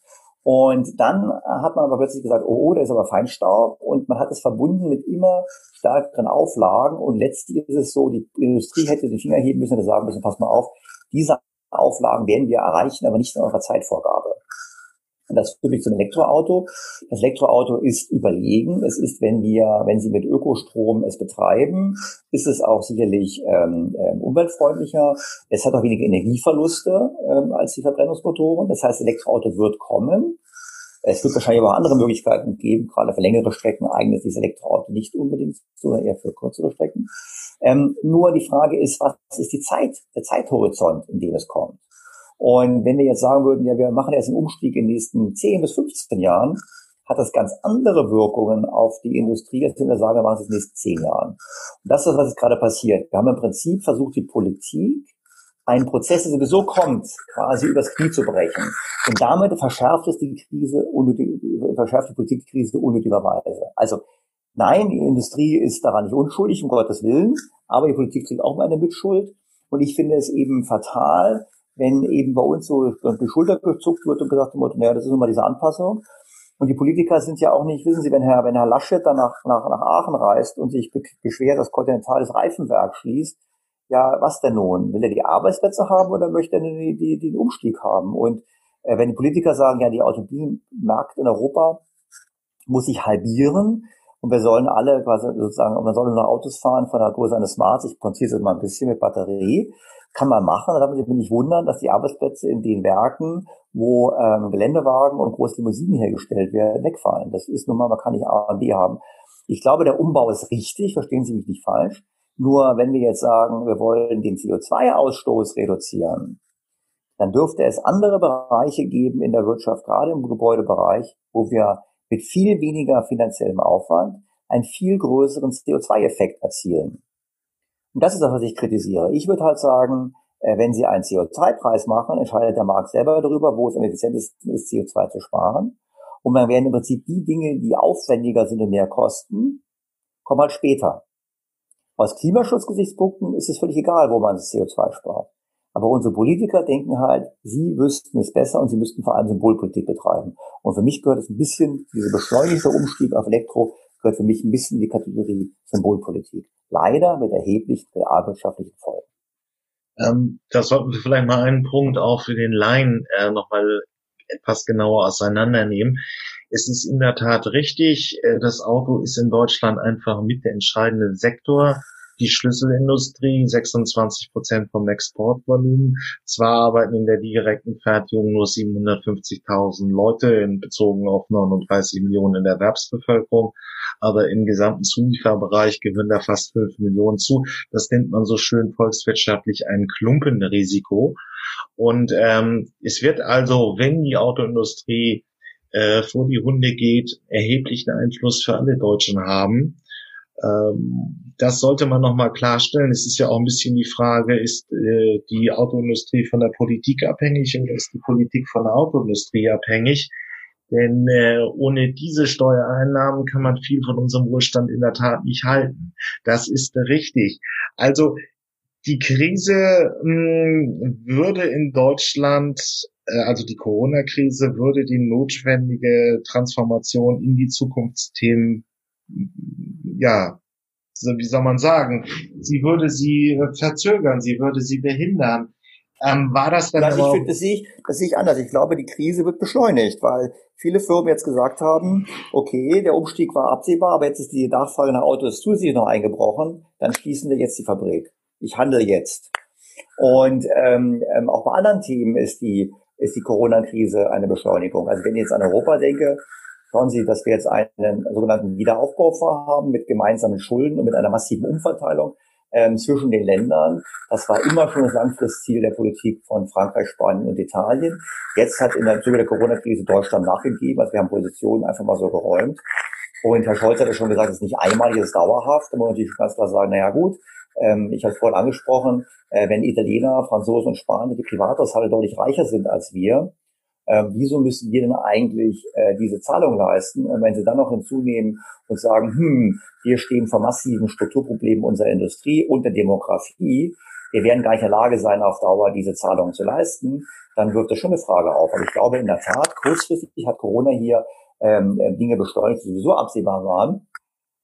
Und dann hat man aber plötzlich gesagt, oh, oh, da ist aber Feinstaub und man hat es verbunden mit immer stärkeren Auflagen und letztlich ist es so, die Industrie hätte den Finger heben müssen und sagen müssen, pass mal auf, diese Auflagen werden wir erreichen, aber nicht in eurer Zeitvorgabe. Das führt mich zum Elektroauto. Das Elektroauto ist überlegen. Es ist, wenn wir, wenn Sie mit Ökostrom es betreiben, ist es auch sicherlich ähm, ähm, umweltfreundlicher. Es hat auch weniger Energieverluste ähm, als die Verbrennungsmotoren. Das heißt, Elektroauto wird kommen. Es wird wahrscheinlich aber andere Möglichkeiten geben. Gerade für längere Strecken eignet sich das Elektroauto nicht unbedingt, sondern eher für kürzere Strecken. Ähm, nur die Frage ist, was ist die Zeit, der Zeithorizont, in dem es kommt? Und wenn wir jetzt sagen würden, ja, wir machen jetzt einen Umstieg in den nächsten 10 bis 15 Jahren, hat das ganz andere Wirkungen auf die Industrie, als wenn wir sagen, wir machen es in den nächsten 10 Jahren. Und das ist, was jetzt gerade passiert. Wir haben im Prinzip versucht, die Politik einen Prozess, der sowieso kommt, quasi übers Knie zu brechen. Und damit verschärft es die Krise, unnötig, verschärft die Politik die Krise unnötigerweise. Also, nein, die Industrie ist daran nicht unschuldig, um Gottes Willen, aber die Politik trägt auch mal eine Mitschuld. Und ich finde es eben fatal, wenn eben bei uns so die Schulter gezuckt wird und gesagt wird, naja, das ist nun mal diese Anpassung. Und die Politiker sind ja auch nicht, wissen Sie, wenn Herr, wenn Herr Laschet dann nach, nach, nach Aachen reist und sich beschwert, dass Continental das Reifenwerk schließt, ja, was denn nun? Will er die Arbeitsplätze haben oder möchte er die, die, den Umstieg haben? Und äh, wenn die Politiker sagen, ja, die Automobilmarkt in Europa muss sich halbieren und wir sollen alle quasi sozusagen, man soll nur Autos fahren von der Größe eines Smarts, ich konziere mal ein bisschen mit Batterie, kann man machen. Da darf man sich nicht wundern, dass die Arbeitsplätze in den Werken, wo ähm, Geländewagen und große Limousinen hergestellt werden, wegfallen. Das ist nun mal, man kann nicht A und B haben. Ich glaube, der Umbau ist richtig, verstehen Sie mich nicht falsch. Nur wenn wir jetzt sagen, wir wollen den CO2-Ausstoß reduzieren, dann dürfte es andere Bereiche geben in der Wirtschaft, gerade im Gebäudebereich, wo wir mit viel weniger finanziellem Aufwand einen viel größeren CO2-Effekt erzielen. Und das ist das, was ich kritisiere. Ich würde halt sagen, äh, wenn Sie einen CO2-Preis machen, entscheidet der Markt selber darüber, wo es am effizientesten ist, CO2 zu sparen. Und dann werden im Prinzip die Dinge, die aufwendiger sind und mehr kosten, kommen halt später. Aus Klimaschutzgesichtspunkten ist es völlig egal, wo man das CO2 spart. Aber unsere Politiker denken halt, sie wüssten es besser und sie müssten vor allem Symbolpolitik betreiben. Und für mich gehört es ein bisschen, dieser beschleunigte Umstieg auf Elektro gehört für mich ein bisschen in die Kategorie Symbolpolitik leider mit erheblich realwirtschaftlichen Folgen. Ähm, das sollten wir vielleicht mal einen Punkt auch für den Laien äh, nochmal etwas genauer auseinandernehmen. Es ist in der Tat richtig, äh, das Auto ist in Deutschland einfach mit der entscheidende Sektor die Schlüsselindustrie, 26 Prozent vom Exportvolumen. Zwar arbeiten in der direkten Fertigung nur 750.000 Leute in bezogen auf 39 Millionen in der Erwerbsbevölkerung, aber im gesamten Zulieferbereich gewinnen da fast 5 Millionen zu. Das nennt man so schön volkswirtschaftlich ein Klumpenrisiko. Und ähm, es wird also, wenn die Autoindustrie äh, vor die Hunde geht, erheblichen Einfluss für alle Deutschen haben. Ähm, das sollte man nochmal klarstellen. Es ist ja auch ein bisschen die Frage, ist äh, die Autoindustrie von der Politik abhängig oder ist die Politik von der Autoindustrie abhängig? Denn äh, ohne diese Steuereinnahmen kann man viel von unserem Wohlstand in der Tat nicht halten. Das ist richtig. Also die Krise mh, hm, würde in Deutschland, äh, also die Corona-Krise würde die notwendige Transformation in die Zukunftsthemen ja, wie soll man sagen, sie würde sie verzögern, sie würde sie behindern. Ähm, war das dann also ich das sehe ich, das sehe ich anders. Ich glaube, die Krise wird beschleunigt, weil viele Firmen jetzt gesagt haben, okay, der Umstieg war absehbar, aber jetzt ist die Nachfrage nach Autos zusätzlich noch eingebrochen, dann schließen wir jetzt die Fabrik. Ich handle jetzt. Und ähm, ähm, auch bei anderen Themen ist die, ist die Corona-Krise eine Beschleunigung. Also wenn ich jetzt an Europa denke, Schauen Sie, dass wir jetzt einen sogenannten Wiederaufbau vorhaben mit gemeinsamen Schulden und mit einer massiven Umverteilung ähm, zwischen den Ländern. Das war immer schon das Langfristziel der Politik von Frankreich, Spanien und Italien. Jetzt hat in der Zuge der Corona-Krise Deutschland nachgegeben. Also wir haben Positionen einfach mal so geräumt. Und Herr Scholz hat ja schon gesagt, es ist nicht einmalig, es ist dauerhaft. Da muss man natürlich ganz klar sagen, naja gut, ähm, ich habe es vorhin angesprochen, äh, wenn Italiener, Franzosen und Spanier, die Privathaushalte deutlich reicher sind als wir, äh, wieso müssen wir denn eigentlich äh, diese Zahlung leisten? Und wenn sie dann noch hinzunehmen und sagen, hm, wir stehen vor massiven Strukturproblemen unserer Industrie und der Demografie, wir werden gar nicht in der Lage sein, auf Dauer diese Zahlungen zu leisten, dann wirft das schon eine Frage auf. Aber ich glaube in der Tat, kurzfristig hat Corona hier ähm, äh, Dinge beschleunigt, die sowieso absehbar waren,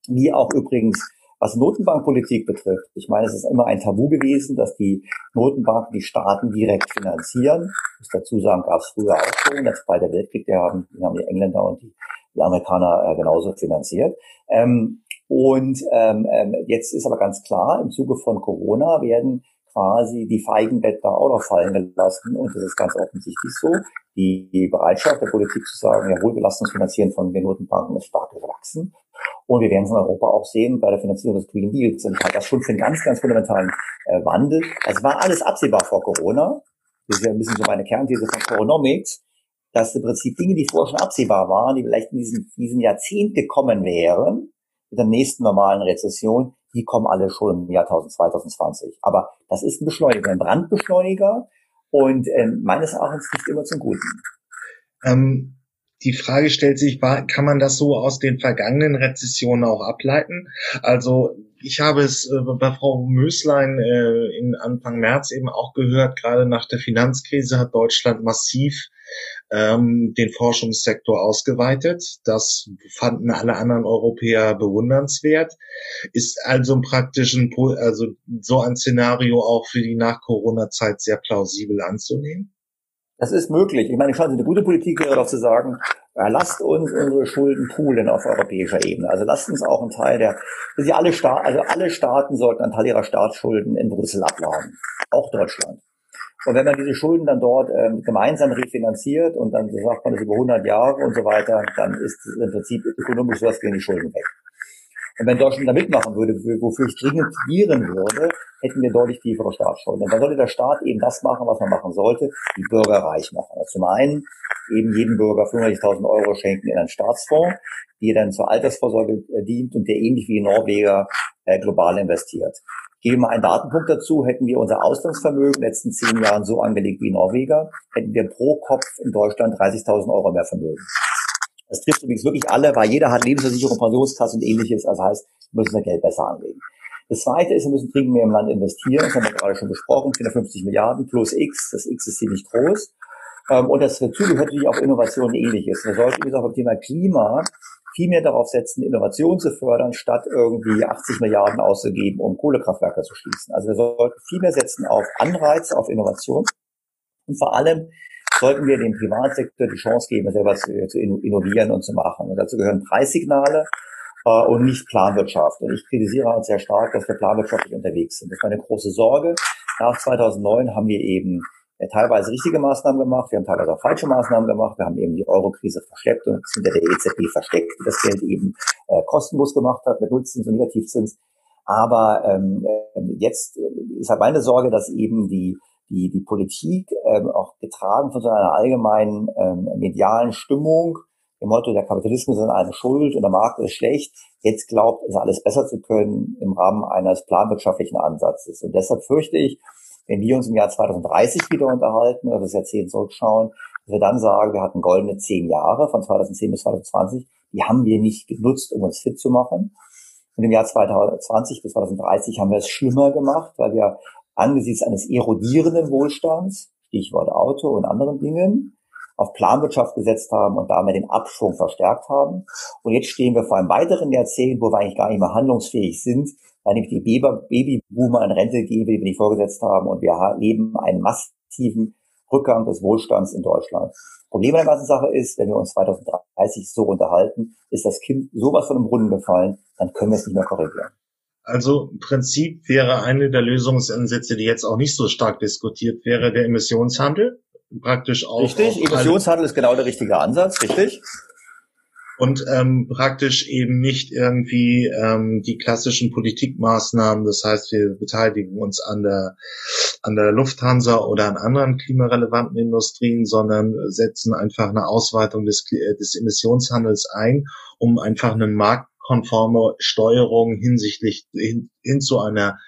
wie auch übrigens was Notenbankpolitik betrifft, ich meine, es ist immer ein Tabu gewesen, dass die Notenbanken die Staaten direkt finanzieren. Ich muss dazu sagen, gab es früher auch schon, der Weltkrieg, die haben, die haben die Engländer und die, die Amerikaner äh, genauso finanziert. Ähm, und ähm, ähm jetzt ist aber ganz klar, im Zuge von Corona werden quasi die Feigenblätter auch noch fallen gelassen. Und das ist ganz offensichtlich so. Die, Bereitschaft der Politik zu sagen, jawohl, wir finanzieren von den Notenbanken ist stark gewachsen. Und wir werden es in Europa auch sehen bei der Finanzierung des Green Deals. Und ich halte das schon für einen ganz, ganz fundamentalen äh, Wandel. Es war alles absehbar vor Corona. Das ist ja ein bisschen so meine Kernthese von Coronomics, dass im Prinzip Dinge, die vorher schon absehbar waren, die vielleicht in diesem, diesem Jahrzehnt gekommen wären, mit der nächsten normalen Rezession, die kommen alle schon im Jahr 2020. Aber das ist ein Beschleuniger, ein Brandbeschleuniger und äh, meines Erachtens nicht immer zum Guten. Ähm, die Frage stellt sich, kann man das so aus den vergangenen Rezessionen auch ableiten? Also ich habe es äh, bei Frau Möslein äh, in Anfang März eben auch gehört, gerade nach der Finanzkrise hat Deutschland massiv ähm, den Forschungssektor ausgeweitet. Das fanden alle anderen Europäer bewundernswert. Ist also praktisch ein, also so ein Szenario auch für die Nach-Corona-Zeit sehr plausibel anzunehmen? Das ist möglich. Ich meine, Sie, eine gute Politik wäre doch zu sagen, ja, lasst uns unsere Schulden poolen auf europäischer Ebene. Also lasst uns auch einen Teil der, also alle, Sta also alle Staaten sollten einen Teil ihrer Staatsschulden in Brüssel abladen. Auch Deutschland. Und wenn man diese Schulden dann dort ähm, gemeinsam refinanziert und dann sagt man das über 100 Jahre und so weiter, dann ist im Prinzip ökonomisch sowas gegen die Schulden weg. Und wenn Deutschland da mitmachen würde, wofür ich dringend plädieren würde, hätten wir deutlich tiefere Staatsschulden. Dann sollte der Staat eben das machen, was man machen sollte, die Bürger reich machen. Also zum einen eben jedem Bürger 35.000 Euro schenken in einen Staatsfonds, der dann zur Altersvorsorge äh, dient und der ähnlich wie Norweger äh, global investiert. Geben wir einen Datenpunkt dazu, hätten wir unser Auslandsvermögen in den letzten zehn Jahren so angelegt wie Norweger, hätten wir pro Kopf in Deutschland 30.000 Euro mehr Vermögen. Das trifft übrigens wirklich alle, weil jeder hat Lebensversicherung, Pensionskasse und ähnliches. Also heißt, wir müssen das Geld besser anlegen. Das zweite ist, wir müssen dringend mehr im Land investieren. Das haben wir gerade schon besprochen. 450 Milliarden plus X. Das X ist ziemlich groß. Ähm, und das dazu gehört natürlich auch Innovation und ähnliches. Wir sollten übrigens auch beim Thema Klima viel mehr darauf setzen, Innovation zu fördern, statt irgendwie 80 Milliarden auszugeben, um Kohlekraftwerke zu schließen. Also wir sollten viel mehr setzen auf Anreize, auf Innovation und vor allem sollten wir dem Privatsektor die Chance geben, selber zu, zu innovieren und zu machen. Und dazu gehören Preissignale äh, und nicht Planwirtschaft. Und ich kritisiere halt sehr stark, dass wir planwirtschaftlich unterwegs sind. Das war eine große Sorge. Nach 2009 haben wir eben äh, teilweise richtige Maßnahmen gemacht, wir haben teilweise auch falsche Maßnahmen gemacht, wir haben eben die Euro-Krise verschleppt und hinter der EZB versteckt, die das Geld eben äh, kostenlos gemacht hat mit Nullzins und Negativzins. Aber ähm, äh, jetzt äh, ist halt meine Sorge, dass eben die die, die Politik ähm, auch getragen von so einer allgemeinen ähm, medialen Stimmung, dem Motto, der Kapitalismus ist eine Schuld und der Markt ist schlecht, jetzt glaubt, es alles besser zu können im Rahmen eines planwirtschaftlichen Ansatzes. Und deshalb fürchte ich, wenn wir uns im Jahr 2030 wieder unterhalten oder das Jahrzehnt zurückschauen, dass wir dann sagen, wir hatten goldene zehn Jahre von 2010 bis 2020, die haben wir nicht genutzt, um uns fit zu machen. Und im Jahr 2020 bis 2030 haben wir es schlimmer gemacht, weil wir angesichts eines erodierenden Wohlstands, Stichwort Auto und anderen Dingen, auf Planwirtschaft gesetzt haben und damit den Abschwung verstärkt haben. Und jetzt stehen wir vor einem weiteren Jahrzehnt, wo wir eigentlich gar nicht mehr handlungsfähig sind, weil nämlich die Babyboomer in Rente gehen, die wir nicht vorgesetzt haben und wir erleben einen massiven Rückgang des Wohlstands in Deutschland. Problem an der ganzen Sache ist, wenn wir uns 2030 so unterhalten, ist das Kind sowas von dem Brunnen gefallen, dann können wir es nicht mehr korrigieren. Also im Prinzip wäre eine der Lösungsansätze, die jetzt auch nicht so stark diskutiert wäre, der Emissionshandel. Praktisch auch. Richtig, Emissionshandel ist genau der richtige Ansatz, richtig. Und ähm, praktisch eben nicht irgendwie ähm, die klassischen Politikmaßnahmen, das heißt, wir beteiligen uns an der an der Lufthansa oder an anderen klimarelevanten Industrien, sondern setzen einfach eine Ausweitung des, des Emissionshandels ein, um einfach eine marktkonforme Steuerung hinsichtlich hin, hin zu einer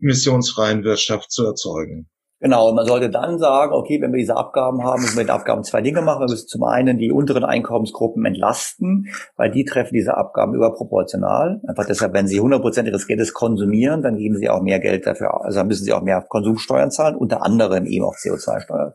emissionsfreien Wirtschaft zu erzeugen. Genau, und man sollte dann sagen, okay, wenn wir diese Abgaben haben, müssen wir mit Abgaben zwei Dinge machen. Wir müssen zum einen die unteren Einkommensgruppen entlasten, weil die treffen diese Abgaben überproportional. Einfach deshalb, wenn sie 100 Prozent ihres Geldes konsumieren, dann geben sie auch mehr Geld dafür, also dann müssen sie auch mehr Konsumsteuern zahlen, unter anderem eben auch CO2-Steuern.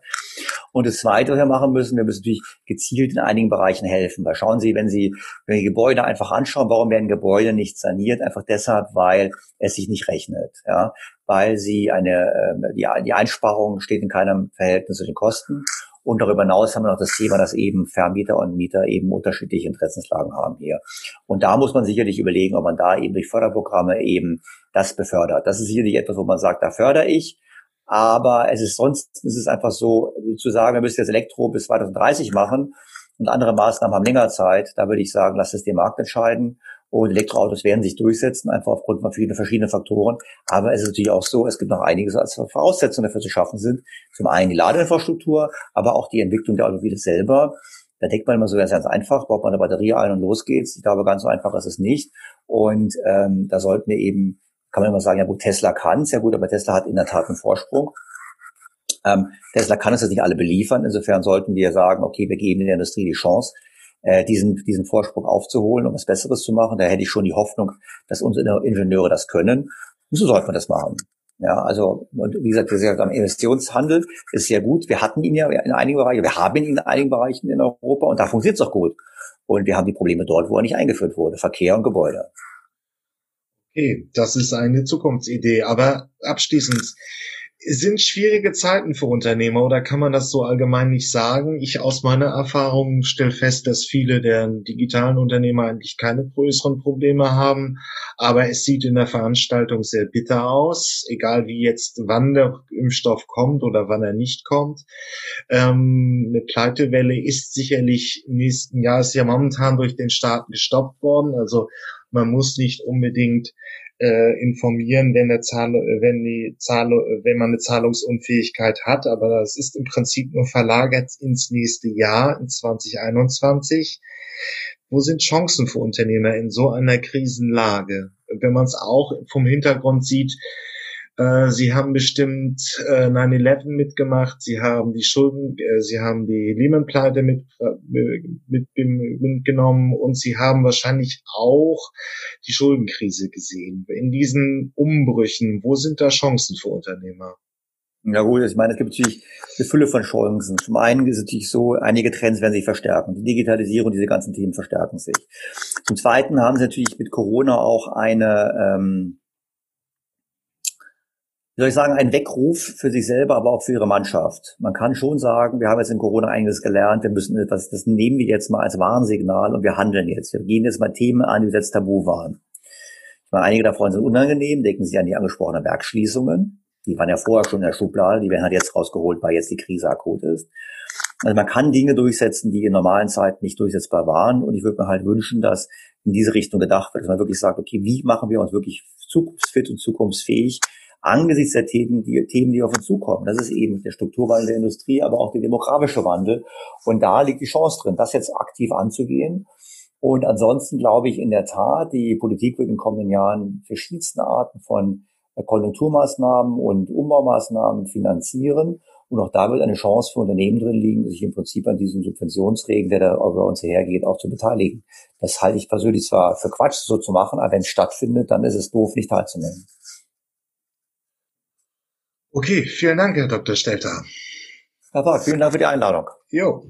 Und das Zweite, was wir machen müssen, wir müssen natürlich gezielt in einigen Bereichen helfen. Weil schauen Sie, wenn Sie, wenn Sie Gebäude einfach anschauen, warum werden Gebäude nicht saniert? Einfach deshalb, weil es sich nicht rechnet. Ja? weil sie eine, äh, die, die Einsparung steht in keinem Verhältnis zu den Kosten. Und darüber hinaus haben wir noch das Thema, dass eben Vermieter und Mieter eben unterschiedliche Interessenslagen haben hier. Und da muss man sicherlich überlegen, ob man da eben durch Förderprogramme eben das befördert. Das ist sicherlich etwas, wo man sagt, da fördere ich. Aber es ist sonst, ist es einfach so, zu sagen, wir müssen jetzt Elektro bis 2030 machen und andere Maßnahmen haben länger Zeit. Da würde ich sagen, lass es den Markt entscheiden. Und Elektroautos werden sich durchsetzen, einfach aufgrund von vielen verschiedenen Faktoren. Aber es ist natürlich auch so, es gibt noch einiges als Voraussetzungen dafür zu schaffen sind. Zum einen die Ladeinfrastruktur, aber auch die Entwicklung der Automobile selber. Da denkt man immer so ganz, ganz einfach, baut man eine Batterie ein und los geht's. Ich glaube, ganz so einfach ist es nicht. Und ähm, da sollten wir eben, kann man immer sagen, ja gut, Tesla kann es, ja gut, aber Tesla hat in der Tat einen Vorsprung. Ähm, Tesla kann es jetzt nicht alle beliefern. Insofern sollten wir sagen, okay, wir geben der Industrie die Chance, äh, diesen, diesen Vorsprung aufzuholen, um was Besseres zu machen. Da hätte ich schon die Hoffnung, dass unsere Ingenieure das können. Und so sollte man das machen. Ja, also, und wie gesagt, gesagt am Investitionshandel ist sehr gut. Wir hatten ihn ja in einigen Bereichen, wir haben ihn in einigen Bereichen in Europa und da funktioniert es auch gut. Und wir haben die Probleme dort, wo er nicht eingeführt wurde. Verkehr und Gebäude. Okay, das ist eine Zukunftsidee. Aber abschließend, sind schwierige Zeiten für Unternehmer oder kann man das so allgemein nicht sagen? Ich aus meiner Erfahrung stelle fest, dass viele der digitalen Unternehmer eigentlich keine größeren Probleme haben, aber es sieht in der Veranstaltung sehr bitter aus, egal wie jetzt wann der Impfstoff kommt oder wann er nicht kommt. Ähm, eine Pleitewelle ist sicherlich im nächsten Jahr ist ja momentan durch den Staat gestoppt worden, also man muss nicht unbedingt äh, informieren, wenn der Zahl, wenn die Zahl, wenn man eine Zahlungsunfähigkeit hat, aber das ist im Prinzip nur verlagert ins nächste Jahr, in 2021. Wo sind Chancen für Unternehmer in so einer Krisenlage? Wenn man es auch vom Hintergrund sieht, äh, sie haben bestimmt äh, 9-11 mitgemacht, sie haben die Schulden, äh, sie haben die Lehman-Pleite mit, äh, mit, mitgenommen und sie haben wahrscheinlich auch die Schuldenkrise gesehen. In diesen Umbrüchen, wo sind da Chancen für Unternehmer? Ja gut, ich meine, es gibt natürlich eine Fülle von Chancen. Zum einen ist es natürlich so, einige Trends werden sich verstärken. Die Digitalisierung, diese ganzen Themen verstärken sich. Zum Zweiten haben sie natürlich mit Corona auch eine ähm, wie soll ich sagen, ein Weckruf für sich selber, aber auch für ihre Mannschaft. Man kann schon sagen, wir haben jetzt in Corona einiges gelernt, wir müssen etwas, das nehmen wir jetzt mal als Warnsignal und wir handeln jetzt. Wir gehen jetzt mal Themen an, die jetzt tabu waren. Ich meine, einige davon sind unangenehm, denken Sie an die angesprochenen Werkschließungen. Die waren ja vorher schon in der Schublade, die werden halt jetzt rausgeholt, weil jetzt die Krise akut ist. Also man kann Dinge durchsetzen, die in normalen Zeiten nicht durchsetzbar waren. Und ich würde mir halt wünschen, dass in diese Richtung gedacht wird, dass man wirklich sagt, okay, wie machen wir uns wirklich zukunftsfit und zukunftsfähig? Angesichts der Themen, die, Themen, die auf uns zukommen. Das ist eben der Strukturwandel der Industrie, aber auch der demografische Wandel. Und da liegt die Chance drin, das jetzt aktiv anzugehen. Und ansonsten glaube ich in der Tat, die Politik wird in den kommenden Jahren verschiedenste Arten von Konjunkturmaßnahmen und Umbaumaßnahmen finanzieren. Und auch da wird eine Chance für Unternehmen drin liegen, sich im Prinzip an diesem Subventionsregen, der da über uns hergeht, auch zu beteiligen. Das halte ich persönlich zwar für Quatsch, so zu machen, aber wenn es stattfindet, dann ist es doof, nicht teilzunehmen. Okay, vielen Dank, Herr Dr. Stelter. Herr Park, vielen Dank für die Einladung. Jo.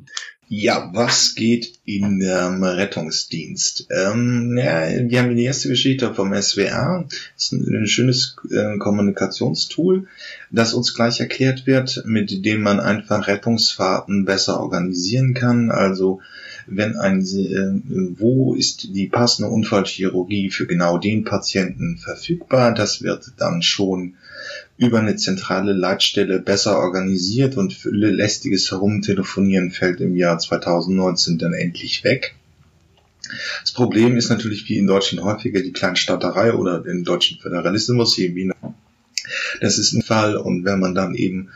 Ja, was geht in dem Rettungsdienst? Ähm, ja, wir haben die erste Geschichte vom SWR. Das ist ein, ein schönes äh, Kommunikationstool, das uns gleich erklärt wird, mit dem man einfach Rettungsfahrten besser organisieren kann. Also wenn ein, äh, wo ist die passende Unfallchirurgie für genau den Patienten verfügbar? Das wird dann schon über eine zentrale Leitstelle besser organisiert und für lästiges Herumtelefonieren fällt im Jahr 2019 dann endlich weg. Das Problem ist natürlich wie in Deutschland häufiger die Kleinstaaterei oder den deutschen Föderalismus, hier wie Das ist ein Fall und wenn man dann eben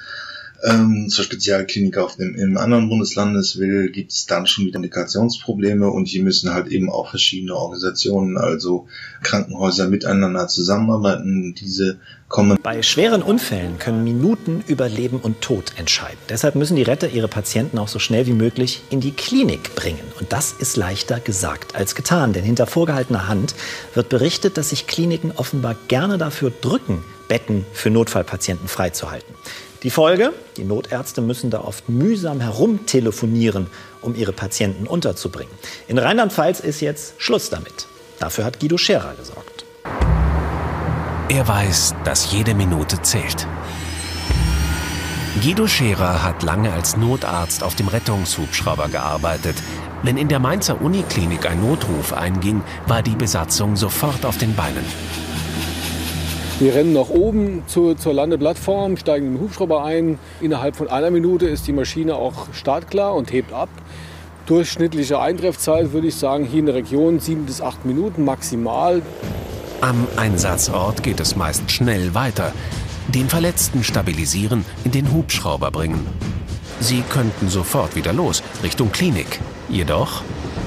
ähm, zur Spezialklinik auf dem im anderen Bundeslandes will, gibt es dann schon wieder Kommunikationsprobleme und hier müssen halt eben auch verschiedene Organisationen, also Krankenhäuser miteinander zusammenarbeiten. Diese kommen. Bei schweren Unfällen können Minuten über Leben und Tod entscheiden. Deshalb müssen die Retter ihre Patienten auch so schnell wie möglich in die Klinik bringen. Und das ist leichter gesagt als getan, denn hinter vorgehaltener Hand wird berichtet, dass sich Kliniken offenbar gerne dafür drücken, Betten für Notfallpatienten freizuhalten. Die Folge? Die Notärzte müssen da oft mühsam herumtelefonieren, um ihre Patienten unterzubringen. In Rheinland-Pfalz ist jetzt Schluss damit. Dafür hat Guido Scherer gesorgt. Er weiß, dass jede Minute zählt. Guido Scherer hat lange als Notarzt auf dem Rettungshubschrauber gearbeitet. Wenn in der Mainzer Uniklinik ein Notruf einging, war die Besatzung sofort auf den Beinen. Wir rennen nach oben zur, zur Landeplattform, steigen im Hubschrauber ein. Innerhalb von einer Minute ist die Maschine auch startklar und hebt ab. Durchschnittliche Eintreffzeit würde ich sagen, hier in der Region sieben bis acht Minuten maximal. Am Einsatzort geht es meist schnell weiter. Den Verletzten stabilisieren, in den Hubschrauber bringen. Sie könnten sofort wieder los, Richtung Klinik. Jedoch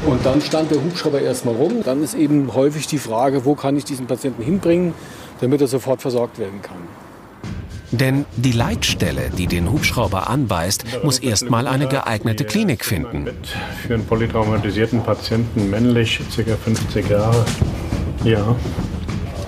und dann stand der Hubschrauber erstmal rum. Dann ist eben häufig die Frage, wo kann ich diesen Patienten hinbringen? Damit er sofort versorgt werden kann. Denn die Leitstelle, die den Hubschrauber anweist, muss erstmal eine geeignete Klinik finden. Für einen polytraumatisierten Patienten, männlich, ca. 50 Jahre. Ja.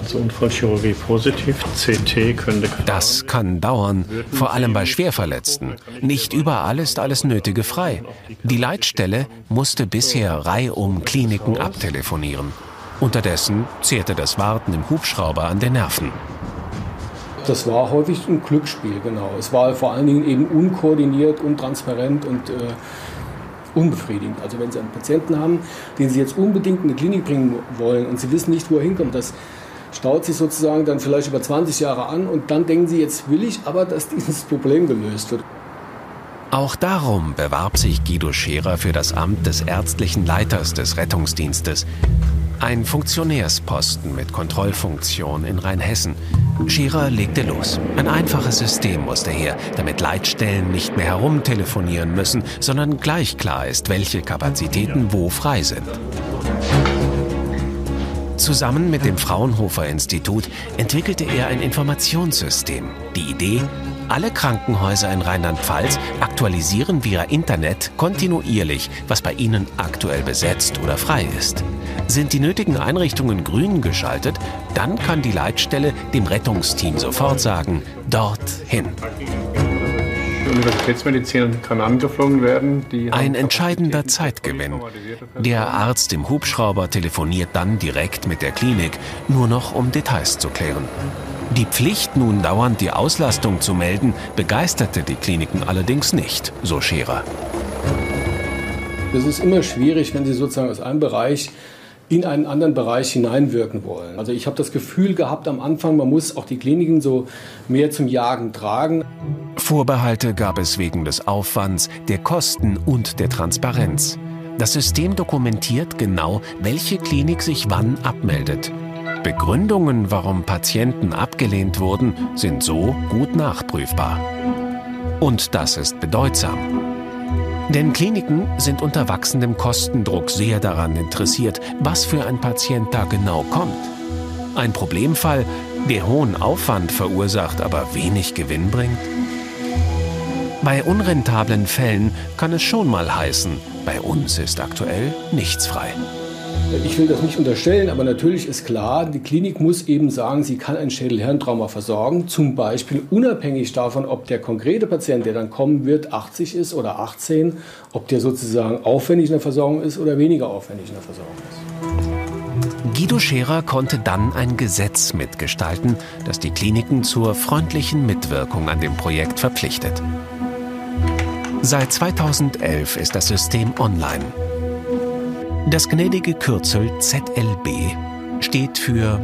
Also Unfallchirurgie positiv, CT könnte. Das kann dauern, vor allem bei Schwerverletzten. Nicht überall ist alles Nötige frei. Die Leitstelle musste bisher reihum Kliniken abtelefonieren. Unterdessen zehrte das Warten im Hubschrauber an den Nerven. Das war häufig ein Glücksspiel, genau. Es war vor allen Dingen eben unkoordiniert, untransparent und äh, unbefriedigend. Also wenn Sie einen Patienten haben, den Sie jetzt unbedingt in die Klinik bringen wollen und Sie wissen nicht, wo er hinkommt, das staut sich sozusagen dann vielleicht über 20 Jahre an und dann denken Sie, jetzt will ich aber, dass dieses Problem gelöst wird. Auch darum bewarb sich Guido Scherer für das Amt des ärztlichen Leiters des Rettungsdienstes. Ein Funktionärsposten mit Kontrollfunktion in Rheinhessen. Scherer legte los. Ein einfaches System musste her, damit Leitstellen nicht mehr herumtelefonieren müssen, sondern gleich klar ist, welche Kapazitäten wo frei sind. Zusammen mit dem Fraunhofer Institut entwickelte er ein Informationssystem. Die Idee, alle Krankenhäuser in Rheinland-Pfalz aktualisieren via Internet kontinuierlich, was bei ihnen aktuell besetzt oder frei ist. Sind die nötigen Einrichtungen grün geschaltet, dann kann die Leitstelle dem Rettungsteam sofort sagen, dorthin. Universitätsmedizin kann angeflogen werden. Ein entscheidender Zeitgewinn. Der Arzt im Hubschrauber telefoniert dann direkt mit der Klinik, nur noch um Details zu klären. Die Pflicht, nun dauernd die Auslastung zu melden, begeisterte die Kliniken allerdings nicht, so Scherer. Es ist immer schwierig, wenn Sie sozusagen aus einem Bereich in einen anderen Bereich hineinwirken wollen. Also ich habe das Gefühl gehabt am Anfang, man muss auch die Kliniken so mehr zum Jagen tragen. Vorbehalte gab es wegen des Aufwands, der Kosten und der Transparenz. Das System dokumentiert genau, welche Klinik sich wann abmeldet. Begründungen, warum Patienten abgelehnt wurden, sind so gut nachprüfbar. Und das ist bedeutsam. Denn Kliniken sind unter wachsendem Kostendruck sehr daran interessiert, was für ein Patient da genau kommt. Ein Problemfall, der hohen Aufwand verursacht, aber wenig Gewinn bringt? Bei unrentablen Fällen kann es schon mal heißen, bei uns ist aktuell nichts frei. Ich will das nicht unterstellen, aber natürlich ist klar, die Klinik muss eben sagen, sie kann ein Schädelhirntrauma versorgen, zum Beispiel unabhängig davon, ob der konkrete Patient, der dann kommen wird, 80 ist oder 18, ob der sozusagen aufwendig in der Versorgung ist oder weniger aufwendig in der Versorgung ist. Guido Scherer konnte dann ein Gesetz mitgestalten, das die Kliniken zur freundlichen Mitwirkung an dem Projekt verpflichtet. Seit 2011 ist das System online. Das gnädige Kürzel ZLB steht für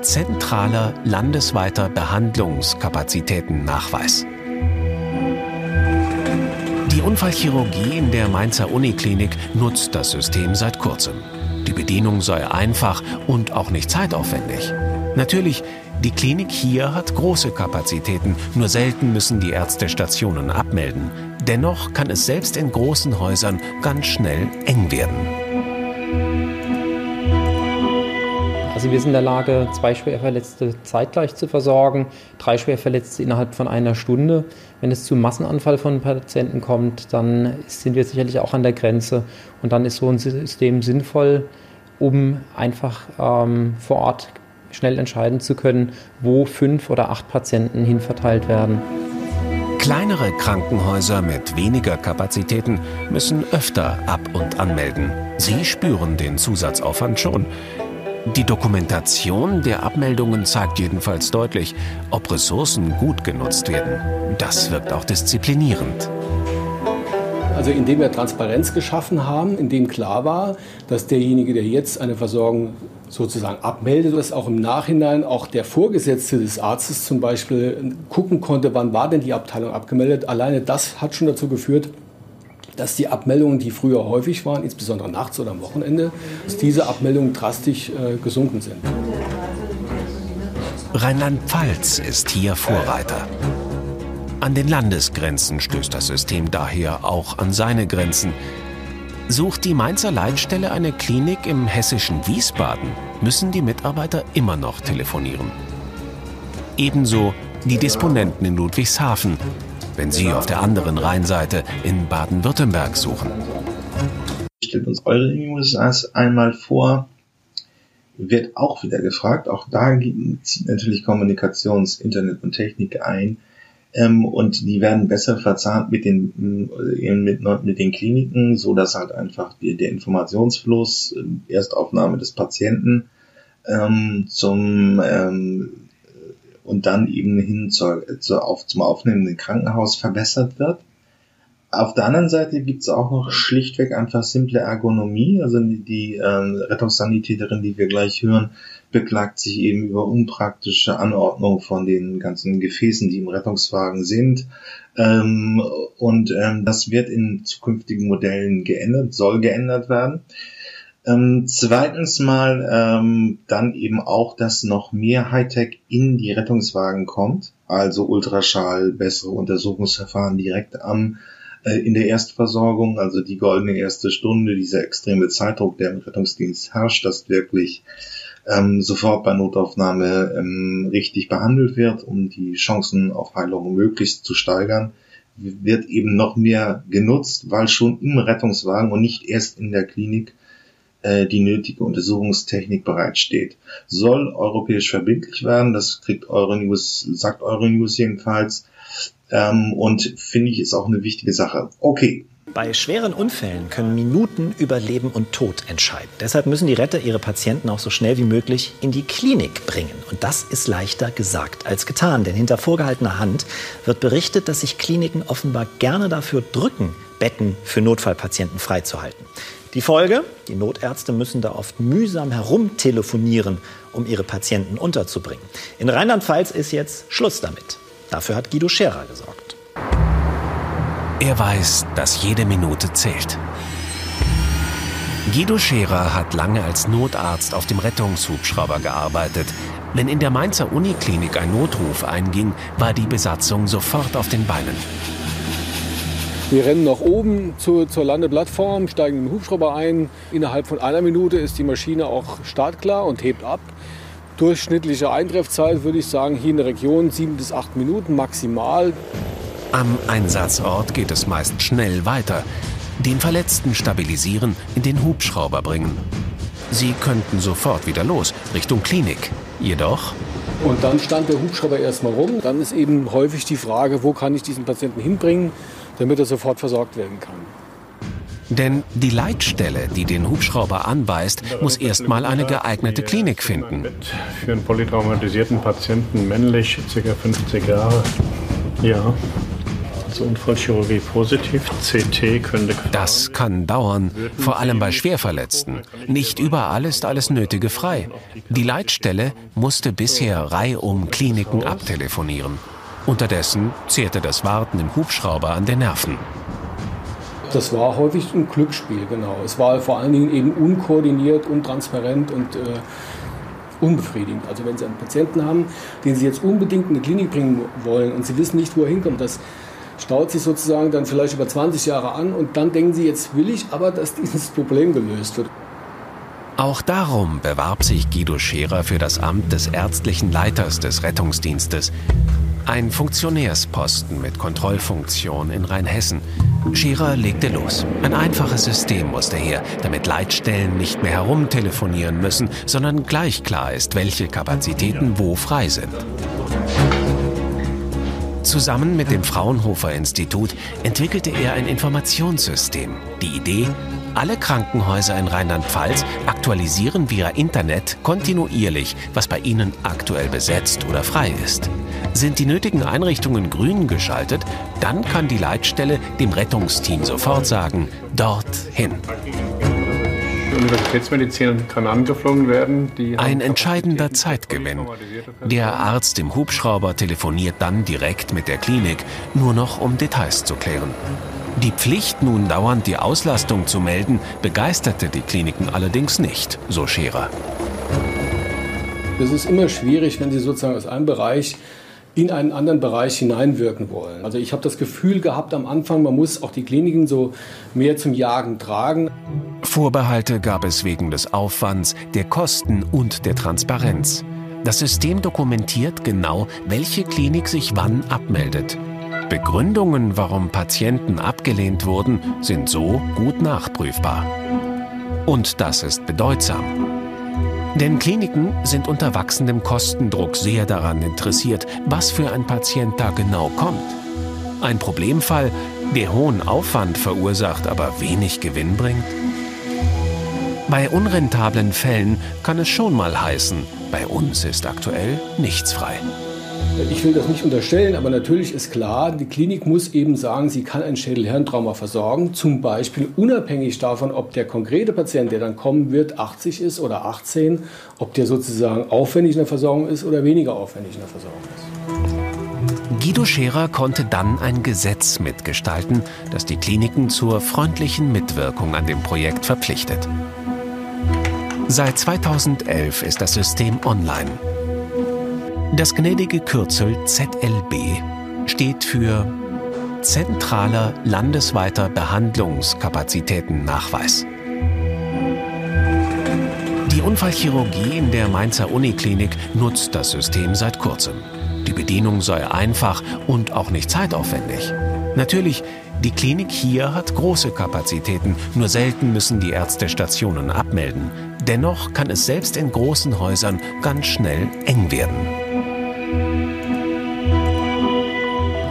Zentraler landesweiter Behandlungskapazitätennachweis. Die Unfallchirurgie in der Mainzer Uniklinik nutzt das System seit kurzem. Die Bedienung sei einfach und auch nicht zeitaufwendig. Natürlich, Die Klinik hier hat große Kapazitäten, nur selten müssen die Ärzte Stationen abmelden. Dennoch kann es selbst in großen Häusern ganz schnell eng werden. Also wir sind in der Lage, zwei Schwerverletzte zeitgleich zu versorgen, drei Schwerverletzte innerhalb von einer Stunde. Wenn es zu Massenanfall von Patienten kommt, dann sind wir sicherlich auch an der Grenze. Und dann ist so ein System sinnvoll, um einfach ähm, vor Ort schnell entscheiden zu können, wo fünf oder acht Patienten hinverteilt werden. Kleinere Krankenhäuser mit weniger Kapazitäten müssen öfter ab- und anmelden. Sie spüren den Zusatzaufwand schon. Die Dokumentation der Abmeldungen zeigt jedenfalls deutlich, ob Ressourcen gut genutzt werden. Das wirkt auch disziplinierend. Also indem wir Transparenz geschaffen haben, indem klar war, dass derjenige, der jetzt eine Versorgung sozusagen abmeldet, dass auch im Nachhinein auch der Vorgesetzte des Arztes zum Beispiel gucken konnte, wann war denn die Abteilung abgemeldet. Alleine das hat schon dazu geführt, dass die Abmeldungen, die früher häufig waren, insbesondere nachts oder am Wochenende, dass diese Abmeldungen drastisch äh, gesunken sind. Rheinland-Pfalz ist hier Vorreiter. An den Landesgrenzen stößt das System daher auch an seine Grenzen. Sucht die Mainzer Leitstelle eine Klinik im hessischen Wiesbaden, müssen die Mitarbeiter immer noch telefonieren. Ebenso die Disponenten in Ludwigshafen, wenn sie auf der anderen Rheinseite in Baden-Württemberg suchen. Stellt uns eure News einmal vor. Wird auch wieder gefragt. Auch da zieht natürlich Kommunikations-, Internet und Technik ein. Ähm, und die werden besser verzahnt mit den, äh, mit, mit den Kliniken, so dass halt einfach die, der Informationsfluss, äh, Erstaufnahme des Patienten ähm, zum ähm, und dann eben hin zur, zur auf, zum aufnehmenden Krankenhaus verbessert wird. Auf der anderen Seite gibt es auch noch schlichtweg einfach simple Ergonomie. Also die, die äh, Rettungssanitäterin, die wir gleich hören, beklagt sich eben über unpraktische Anordnung von den ganzen Gefäßen, die im Rettungswagen sind. Ähm, und ähm, das wird in zukünftigen Modellen geändert, soll geändert werden. Ähm, zweitens mal ähm, dann eben auch, dass noch mehr Hightech in die Rettungswagen kommt, also Ultraschall, bessere Untersuchungsverfahren direkt am äh, in der Erstversorgung, also die goldene erste Stunde, dieser extreme Zeitdruck, der im Rettungsdienst herrscht, dass wirklich ähm, sofort bei Notaufnahme ähm, richtig behandelt wird, um die Chancen auf Heilung möglichst zu steigern, wird eben noch mehr genutzt, weil schon im Rettungswagen und nicht erst in der Klinik äh, die nötige Untersuchungstechnik bereitsteht. Soll europäisch verbindlich werden, das kriegt Euronews, sagt Euronews jedenfalls. Ähm, und finde ich ist auch eine wichtige Sache. Okay, bei schweren Unfällen können Minuten über Leben und Tod entscheiden. Deshalb müssen die Retter ihre Patienten auch so schnell wie möglich in die Klinik bringen. Und das ist leichter gesagt als getan. Denn hinter vorgehaltener Hand wird berichtet, dass sich Kliniken offenbar gerne dafür drücken, Betten für Notfallpatienten freizuhalten. Die Folge? Die Notärzte müssen da oft mühsam herumtelefonieren, um ihre Patienten unterzubringen. In Rheinland-Pfalz ist jetzt Schluss damit. Dafür hat Guido Scherer gesorgt. Er weiß, dass jede Minute zählt. Guido Scherer hat lange als Notarzt auf dem Rettungshubschrauber gearbeitet. Wenn in der Mainzer Uniklinik ein Notruf einging, war die Besatzung sofort auf den Beinen. Wir rennen nach oben zur, zur Landeplattform, steigen im Hubschrauber ein. Innerhalb von einer Minute ist die Maschine auch startklar und hebt ab. Durchschnittliche Eintreffzeit würde ich sagen, hier in der Region sieben bis acht Minuten maximal. Am Einsatzort geht es meist schnell weiter. Den Verletzten stabilisieren, in den Hubschrauber bringen. Sie könnten sofort wieder los, Richtung Klinik. Jedoch. Und dann stand der Hubschrauber erstmal rum. Dann ist eben häufig die Frage, wo kann ich diesen Patienten hinbringen? Damit er sofort versorgt werden kann. Denn die Leitstelle, die den Hubschrauber anweist, muss erstmal eine geeignete Klinik finden. Für einen polytraumatisierten Patienten, männlich, ca. 50 Jahre. Ja. Also Unfallchirurgie positiv, CT könnte. Das kann dauern, vor allem bei Schwerverletzten. Nicht überall ist alles Nötige frei. Die Leitstelle musste bisher reihum Kliniken abtelefonieren. Unterdessen zehrte das Warten im Hubschrauber an den Nerven. Das war häufig ein Glücksspiel, genau. Es war vor allen Dingen eben unkoordiniert, untransparent und äh, unbefriedigend. Also wenn Sie einen Patienten haben, den Sie jetzt unbedingt in die Klinik bringen wollen und Sie wissen nicht, wo er hinkommt, das staut sich sozusagen dann vielleicht über 20 Jahre an und dann denken Sie, jetzt will ich aber, dass dieses Problem gelöst wird. Auch darum bewarb sich Guido Scherer für das Amt des ärztlichen Leiters des Rettungsdienstes. Ein Funktionärsposten mit Kontrollfunktion in Rheinhessen. Scherer legte los. Ein einfaches System musste her, damit Leitstellen nicht mehr herumtelefonieren müssen, sondern gleich klar ist, welche Kapazitäten wo frei sind. Zusammen mit dem Fraunhofer Institut entwickelte er ein Informationssystem. Die Idee, alle Krankenhäuser in Rheinland-Pfalz aktualisieren via Internet kontinuierlich, was bei ihnen aktuell besetzt oder frei ist. Sind die nötigen Einrichtungen grün geschaltet, dann kann die Leitstelle dem Rettungsteam sofort sagen, dorthin. Universitätsmedizin kann angeflogen werden. Ein entscheidender Zeitgewinn. Der Arzt im Hubschrauber telefoniert dann direkt mit der Klinik, nur noch um Details zu klären. Die Pflicht, nun dauernd die Auslastung zu melden, begeisterte die Kliniken allerdings nicht, so Scherer. Es ist immer schwierig, wenn Sie sozusagen aus einem Bereich in einen anderen Bereich hineinwirken wollen. Also ich habe das Gefühl gehabt am Anfang, man muss auch die Kliniken so mehr zum Jagen tragen. Vorbehalte gab es wegen des Aufwands, der Kosten und der Transparenz. Das System dokumentiert genau, welche Klinik sich wann abmeldet. Begründungen, warum Patienten abgelehnt wurden, sind so gut nachprüfbar. Und das ist bedeutsam. Denn Kliniken sind unter wachsendem Kostendruck sehr daran interessiert, was für ein Patient da genau kommt. Ein Problemfall, der hohen Aufwand verursacht, aber wenig Gewinn bringt? Bei unrentablen Fällen kann es schon mal heißen, bei uns ist aktuell nichts frei. Ich will das nicht unterstellen, aber natürlich ist klar, die Klinik muss eben sagen, sie kann ein Schädelhirntrauma versorgen, zum Beispiel unabhängig davon, ob der konkrete Patient, der dann kommen wird, 80 ist oder 18, ob der sozusagen aufwendig in der Versorgung ist oder weniger aufwendig in der Versorgung ist. Guido Scherer konnte dann ein Gesetz mitgestalten, das die Kliniken zur freundlichen Mitwirkung an dem Projekt verpflichtet. Seit 2011 ist das System online. Das gnädige Kürzel ZLB steht für Zentraler landesweiter Behandlungskapazitätennachweis. Die Unfallchirurgie in der Mainzer Uniklinik nutzt das System seit kurzem. Die Bedienung sei einfach und auch nicht zeitaufwendig. Natürlich, die Klinik hier hat große Kapazitäten, nur selten müssen die Ärzte Stationen abmelden. Dennoch kann es selbst in großen Häusern ganz schnell eng werden.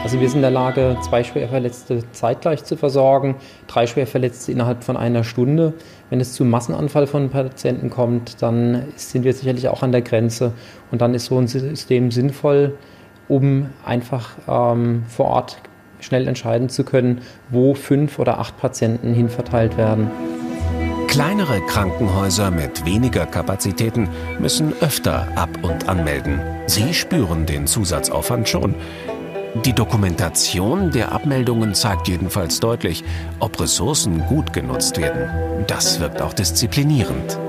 Also wir sind in der Lage, zwei Schwerverletzte zeitgleich zu versorgen, drei Schwerverletzte innerhalb von einer Stunde. Wenn es zu Massenanfall von Patienten kommt, dann sind wir sicherlich auch an der Grenze. Und dann ist so ein System sinnvoll, um einfach ähm, vor Ort schnell entscheiden zu können, wo fünf oder acht Patienten hinverteilt werden. Kleinere Krankenhäuser mit weniger Kapazitäten müssen öfter ab- und anmelden. Sie spüren den Zusatzaufwand schon. Die Dokumentation der Abmeldungen zeigt jedenfalls deutlich, ob Ressourcen gut genutzt werden. Das wirkt auch disziplinierend.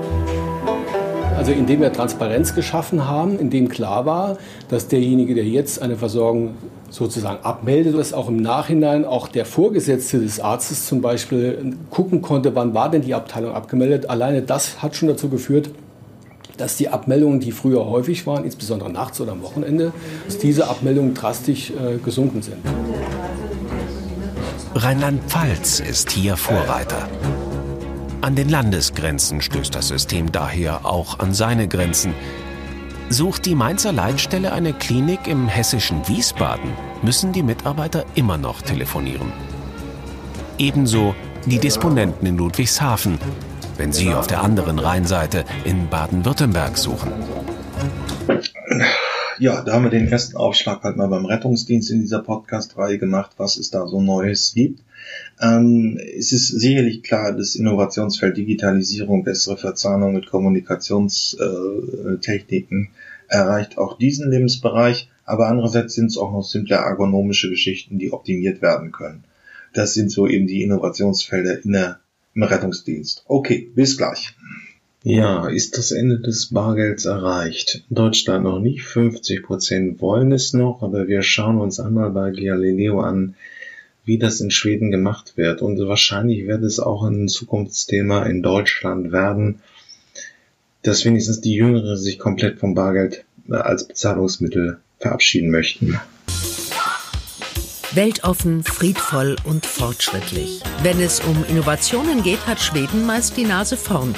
Also indem wir Transparenz geschaffen haben, indem klar war, dass derjenige, der jetzt eine Versorgung sozusagen abmeldet, dass auch im Nachhinein auch der Vorgesetzte des Arztes zum Beispiel gucken konnte, wann war denn die Abteilung abgemeldet. Alleine das hat schon dazu geführt, dass die Abmeldungen, die früher häufig waren, insbesondere nachts oder am Wochenende, dass diese Abmeldungen drastisch äh, gesunken sind. Rheinland-Pfalz ist hier Vorreiter. An den Landesgrenzen stößt das System daher auch an seine Grenzen. Sucht die Mainzer Leitstelle eine Klinik im hessischen Wiesbaden, müssen die Mitarbeiter immer noch telefonieren. Ebenso die Disponenten in Ludwigshafen, wenn sie auf der anderen Rheinseite in Baden-Württemberg suchen. Ja, da haben wir den ersten Aufschlag halt mal beim Rettungsdienst in dieser Podcast-Reihe gemacht, was es da so Neues gibt. Ähm, es ist sicherlich klar, das Innovationsfeld Digitalisierung, bessere Verzahnung mit Kommunikationstechniken erreicht auch diesen Lebensbereich, aber andererseits sind es auch noch simple ergonomische Geschichten, die optimiert werden können. Das sind so eben die Innovationsfelder in der, im Rettungsdienst. Okay, bis gleich. Ja, ist das Ende des Bargelds erreicht? Deutschland noch nicht, 50 Prozent wollen es noch, aber wir schauen uns einmal bei Galileo an, wie das in Schweden gemacht wird. Und wahrscheinlich wird es auch ein Zukunftsthema in Deutschland werden, dass wenigstens die Jüngeren sich komplett vom Bargeld äh, als Bezahlungsmittel verabschieden möchten. Weltoffen, friedvoll und fortschrittlich. Wenn es um Innovationen geht, hat Schweden meist die Nase vorn.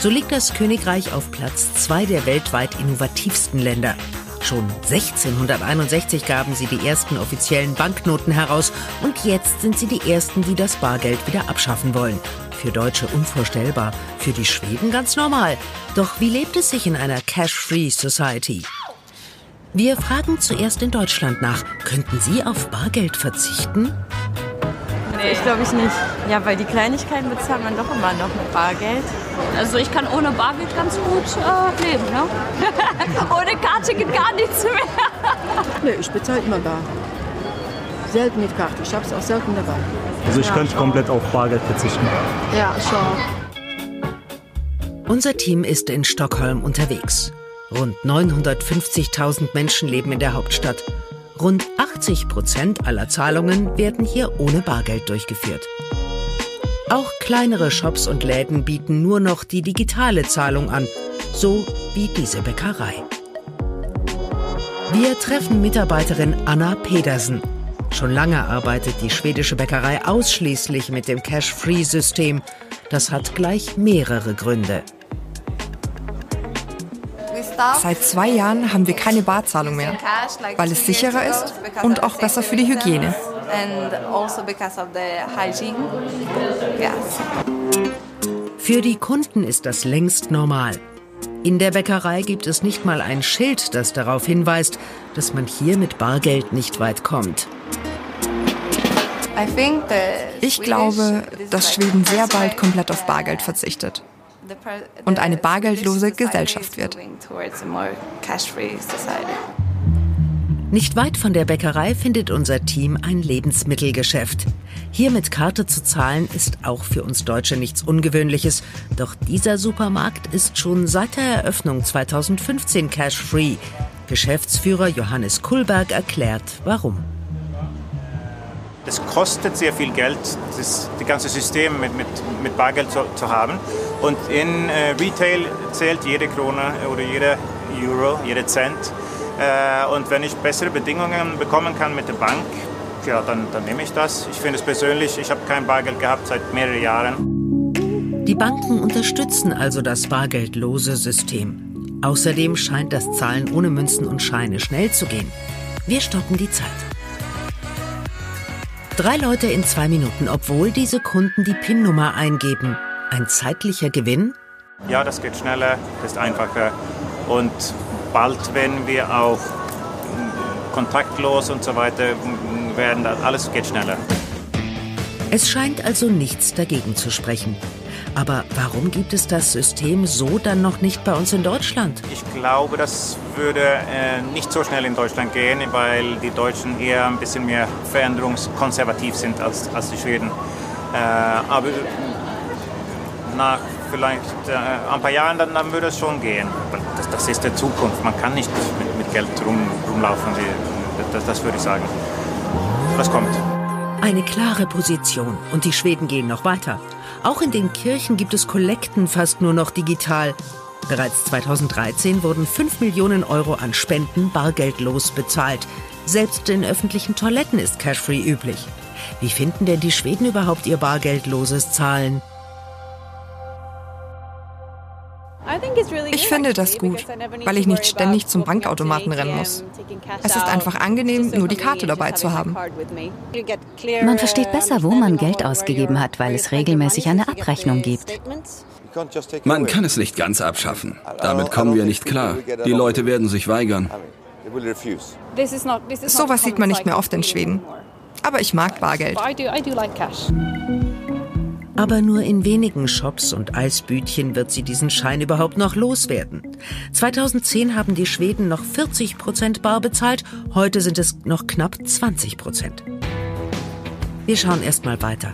So liegt das Königreich auf Platz zwei der weltweit innovativsten Länder. Schon 1661 gaben sie die ersten offiziellen Banknoten heraus und jetzt sind sie die ersten, die das Bargeld wieder abschaffen wollen. Für Deutsche unvorstellbar, für die Schweden ganz normal. Doch wie lebt es sich in einer Cash-Free Society? Wir fragen zuerst in Deutschland nach, könnten Sie auf Bargeld verzichten? Nee, ich glaube ich nicht. Ja, weil die Kleinigkeiten bezahlt man doch immer noch mit Bargeld. Also ich kann ohne Bargeld ganz gut äh, leben, ne? ohne Karte geht gar nichts mehr. nee, ich bezahle immer bar. Selten mit Karte. Ich habe es auch selten dabei. Also ich ja, könnte schon. komplett auf Bargeld verzichten. Ja, schon. Unser Team ist in Stockholm unterwegs. Rund 950.000 Menschen leben in der Hauptstadt. Rund 80 Prozent aller Zahlungen werden hier ohne Bargeld durchgeführt. Auch kleinere Shops und Läden bieten nur noch die digitale Zahlung an, so wie diese Bäckerei. Wir treffen Mitarbeiterin Anna Pedersen. Schon lange arbeitet die schwedische Bäckerei ausschließlich mit dem Cash-Free-System. Das hat gleich mehrere Gründe. Seit zwei Jahren haben wir keine Barzahlung mehr, weil es sicherer ist und auch besser für die Hygiene. Für die Kunden ist das längst normal. In der Bäckerei gibt es nicht mal ein Schild, das darauf hinweist, dass man hier mit Bargeld nicht weit kommt. Ich glaube, dass Schweden sehr bald komplett auf Bargeld verzichtet und eine bargeldlose Gesellschaft wird. Nicht weit von der Bäckerei findet unser Team ein Lebensmittelgeschäft. Hier mit Karte zu zahlen ist auch für uns Deutsche nichts Ungewöhnliches. Doch dieser Supermarkt ist schon seit der Eröffnung 2015 cash-free. Geschäftsführer Johannes Kulberg erklärt, warum. Es kostet sehr viel Geld, das, das ganze System mit, mit, mit Bargeld zu, zu haben. Und in äh, Retail zählt jede Krone oder jeder Euro, jeder Cent. Äh, und wenn ich bessere Bedingungen bekommen kann mit der Bank, ja, dann, dann nehme ich das. Ich finde es persönlich, ich habe kein Bargeld gehabt seit mehreren Jahren. Die Banken unterstützen also das bargeldlose System. Außerdem scheint das Zahlen ohne Münzen und Scheine schnell zu gehen. Wir stoppen die Zeit. Drei Leute in zwei Minuten, obwohl diese Kunden die PIN-Nummer eingeben. Ein zeitlicher Gewinn? Ja, das geht schneller, ist einfacher. Und bald werden wir auch kontaktlos und so weiter werden. Alles geht schneller. Es scheint also nichts dagegen zu sprechen. Aber warum gibt es das System so dann noch nicht bei uns in Deutschland? Ich glaube, das würde äh, nicht so schnell in Deutschland gehen, weil die Deutschen eher ein bisschen mehr veränderungskonservativ sind als, als die Schweden. Äh, aber nach vielleicht äh, ein paar Jahren, dann, dann würde es schon gehen. Das, das ist der Zukunft. Man kann nicht mit, mit Geld rum, rumlaufen. Das, das würde ich sagen. Das kommt. Eine klare Position. Und die Schweden gehen noch weiter. Auch in den Kirchen gibt es Kollekten fast nur noch digital. Bereits 2013 wurden 5 Millionen Euro an Spenden bargeldlos bezahlt. Selbst in öffentlichen Toiletten ist Cashfree üblich. Wie finden denn die Schweden überhaupt ihr bargeldloses Zahlen? Ich finde das gut, weil ich nicht ständig zum Bankautomaten rennen muss. Es ist einfach angenehm, nur die Karte dabei zu haben. Man versteht besser, wo man Geld ausgegeben hat, weil es regelmäßig eine Abrechnung gibt. Man kann es nicht ganz abschaffen. Damit kommen wir nicht klar. Die Leute werden sich weigern. Sowas sieht man nicht mehr oft in Schweden. Aber ich mag Bargeld. Aber nur in wenigen Shops und Eisbütchen wird sie diesen Schein überhaupt noch loswerden. 2010 haben die Schweden noch 40 Prozent bar bezahlt, heute sind es noch knapp 20 Prozent. Wir schauen erst mal weiter.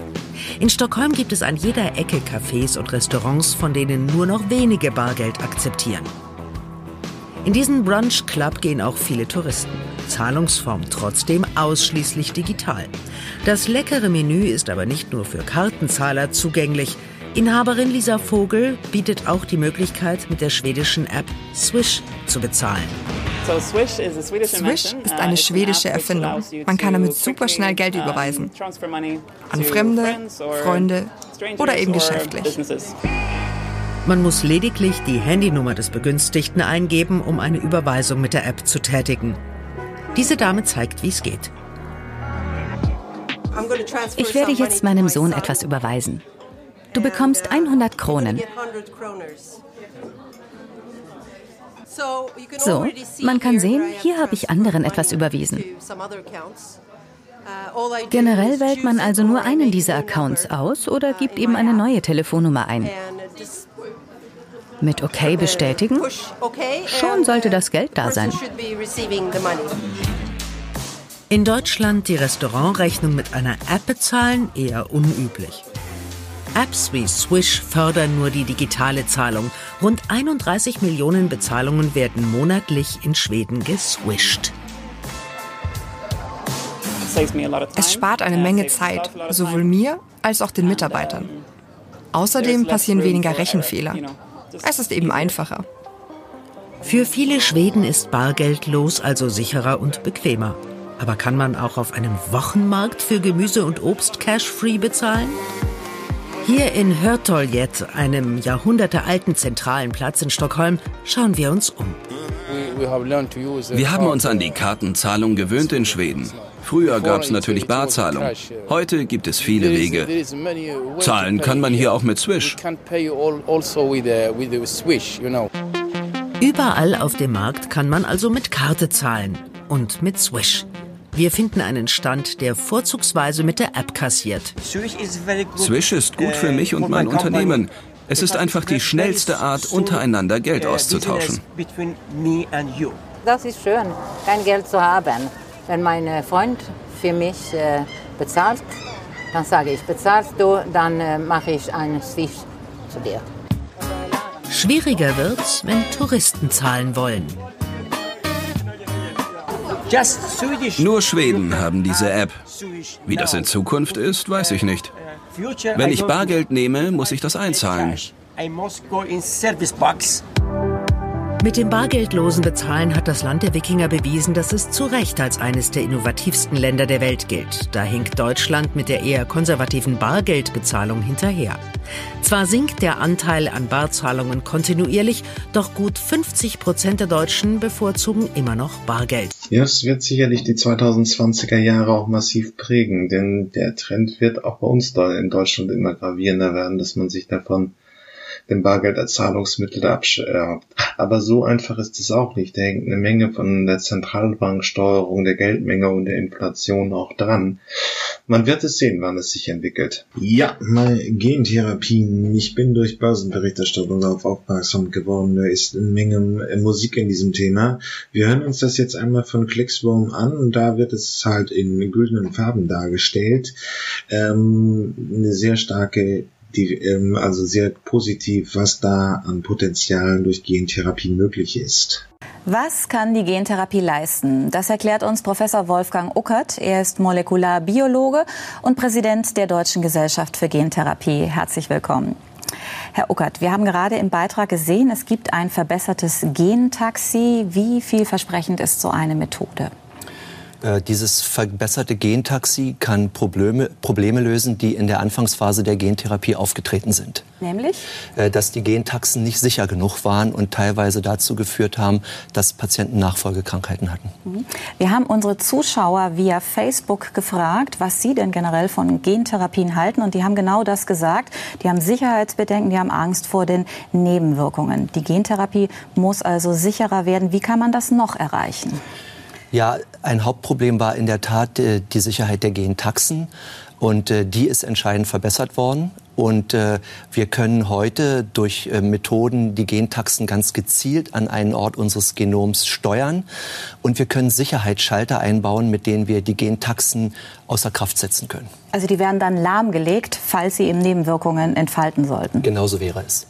In Stockholm gibt es an jeder Ecke Cafés und Restaurants, von denen nur noch wenige Bargeld akzeptieren. In diesen Brunch Club gehen auch viele Touristen. Zahlungsform trotzdem ausschließlich digital. Das leckere Menü ist aber nicht nur für Kartenzahler zugänglich. Inhaberin Lisa Vogel bietet auch die Möglichkeit, mit der schwedischen App Swish zu bezahlen. Swish ist eine schwedische Erfindung. Man kann damit super schnell Geld überweisen. An Fremde, Freunde oder eben geschäftlich. Man muss lediglich die Handynummer des Begünstigten eingeben, um eine Überweisung mit der App zu tätigen. Diese Dame zeigt, wie es geht. Ich werde jetzt meinem Sohn etwas überweisen. Du bekommst 100 Kronen. So, man kann sehen, hier habe ich anderen etwas überwiesen. Generell wählt man also nur einen dieser Accounts aus oder gibt eben eine neue Telefonnummer ein. Mit OK bestätigen? Schon sollte das Geld da sein. In Deutschland die Restaurantrechnung mit einer App bezahlen eher unüblich. Apps wie Swish fördern nur die digitale Zahlung. Rund 31 Millionen Bezahlungen werden monatlich in Schweden geswischt. Es spart eine Menge Zeit, sowohl mir als auch den Mitarbeitern. Außerdem passieren weniger Rechenfehler. Es ist eben einfacher. Für viele Schweden ist bargeldlos also sicherer und bequemer. Aber kann man auch auf einem Wochenmarkt für Gemüse und Obst cash-free bezahlen? Hier in Hörtoljet, einem jahrhundertealten zentralen Platz in Stockholm, schauen wir uns um. Wir haben uns an die Kartenzahlung gewöhnt in Schweden. Früher gab es natürlich Barzahlung. Heute gibt es viele Wege. Zahlen kann man hier auch mit Swish. Überall auf dem Markt kann man also mit Karte zahlen und mit Swish. Wir finden einen Stand, der vorzugsweise mit der App kassiert. Swish ist gut für mich und mein Unternehmen. Es ist einfach die schnellste Art, untereinander Geld auszutauschen. Das ist schön, kein Geld zu haben. Wenn mein Freund für mich äh, bezahlt, dann sage ich, bezahlst du, dann äh, mache ich einen Swish zu dir. Schwieriger wird's, wenn Touristen zahlen wollen. Nur Schweden haben diese App. Wie das in Zukunft ist, weiß ich nicht. Wenn ich Bargeld nehme, muss ich das einzahlen. Mit dem bargeldlosen Bezahlen hat das Land der Wikinger bewiesen, dass es zu Recht als eines der innovativsten Länder der Welt gilt. Da hinkt Deutschland mit der eher konservativen Bargeldbezahlung hinterher. Zwar sinkt der Anteil an Barzahlungen kontinuierlich, doch gut 50 Prozent der Deutschen bevorzugen immer noch Bargeld. Ja, es wird sicherlich die 2020er Jahre auch massiv prägen, denn der Trend wird auch bei uns in Deutschland immer gravierender werden, dass man sich davon dem Bargeld als Zahlungsmittel abscherbt. Aber so einfach ist es auch nicht. Da hängt eine Menge von der Zentralbanksteuerung, der Geldmenge und der Inflation auch dran. Man wird es sehen, wann es sich entwickelt. Ja, mal Gentherapien. Ich bin durch Börsenberichterstattung darauf aufmerksam geworden. Da ist eine Menge äh, Musik in diesem Thema. Wir hören uns das jetzt einmal von Clicksworm an und da wird es halt in güldenen Farben dargestellt. Ähm, eine sehr starke die, ähm, also sehr positiv, was da an Potenzialen durch Gentherapie möglich ist. Was kann die Gentherapie leisten? Das erklärt uns Professor Wolfgang Uckert. Er ist Molekularbiologe und Präsident der Deutschen Gesellschaft für Gentherapie. Herzlich willkommen. Herr Uckert, wir haben gerade im Beitrag gesehen, es gibt ein verbessertes Gentaxi. Wie vielversprechend ist so eine Methode? Äh, dieses verbesserte Gentaxi kann Probleme, Probleme lösen, die in der Anfangsphase der Gentherapie aufgetreten sind. Nämlich? Äh, dass die Gentaxen nicht sicher genug waren und teilweise dazu geführt haben, dass Patienten Nachfolgekrankheiten hatten. Mhm. Wir haben unsere Zuschauer via Facebook gefragt, was sie denn generell von Gentherapien halten. Und die haben genau das gesagt. Die haben Sicherheitsbedenken, die haben Angst vor den Nebenwirkungen. Die Gentherapie muss also sicherer werden. Wie kann man das noch erreichen? Ja, ein Hauptproblem war in der Tat äh, die Sicherheit der Gentaxen. Und äh, die ist entscheidend verbessert worden. Und äh, wir können heute durch äh, Methoden die Gentaxen ganz gezielt an einen Ort unseres Genoms steuern. Und wir können Sicherheitsschalter einbauen, mit denen wir die Gentaxen außer Kraft setzen können. Also die werden dann lahmgelegt, falls sie eben Nebenwirkungen entfalten sollten. Genauso wäre es.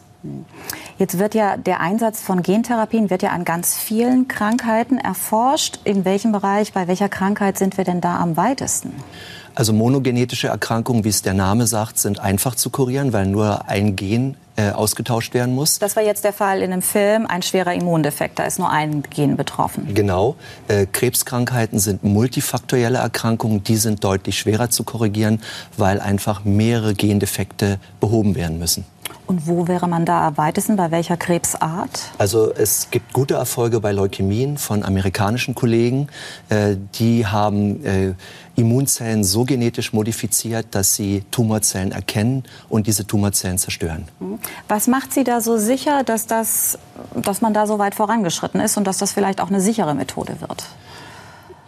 Jetzt wird ja der Einsatz von Gentherapien wird ja an ganz vielen Krankheiten erforscht. In welchem Bereich, bei welcher Krankheit sind wir denn da am weitesten? Also monogenetische Erkrankungen, wie es der Name sagt, sind einfach zu kurieren, weil nur ein Gen äh, ausgetauscht werden muss. Das war jetzt der Fall in einem Film, ein schwerer Immundefekt. Da ist nur ein Gen betroffen. Genau. Äh, Krebskrankheiten sind multifaktorielle Erkrankungen. Die sind deutlich schwerer zu korrigieren, weil einfach mehrere Gendefekte behoben werden müssen. Und wo wäre man da am weitesten? Bei welcher Krebsart? Also es gibt gute Erfolge bei Leukämien von amerikanischen Kollegen. Äh, die haben äh, Immunzellen so genetisch modifiziert, dass sie Tumorzellen erkennen und diese Tumorzellen zerstören. Mhm. Was macht Sie da so sicher, dass, das, dass man da so weit vorangeschritten ist und dass das vielleicht auch eine sichere Methode wird?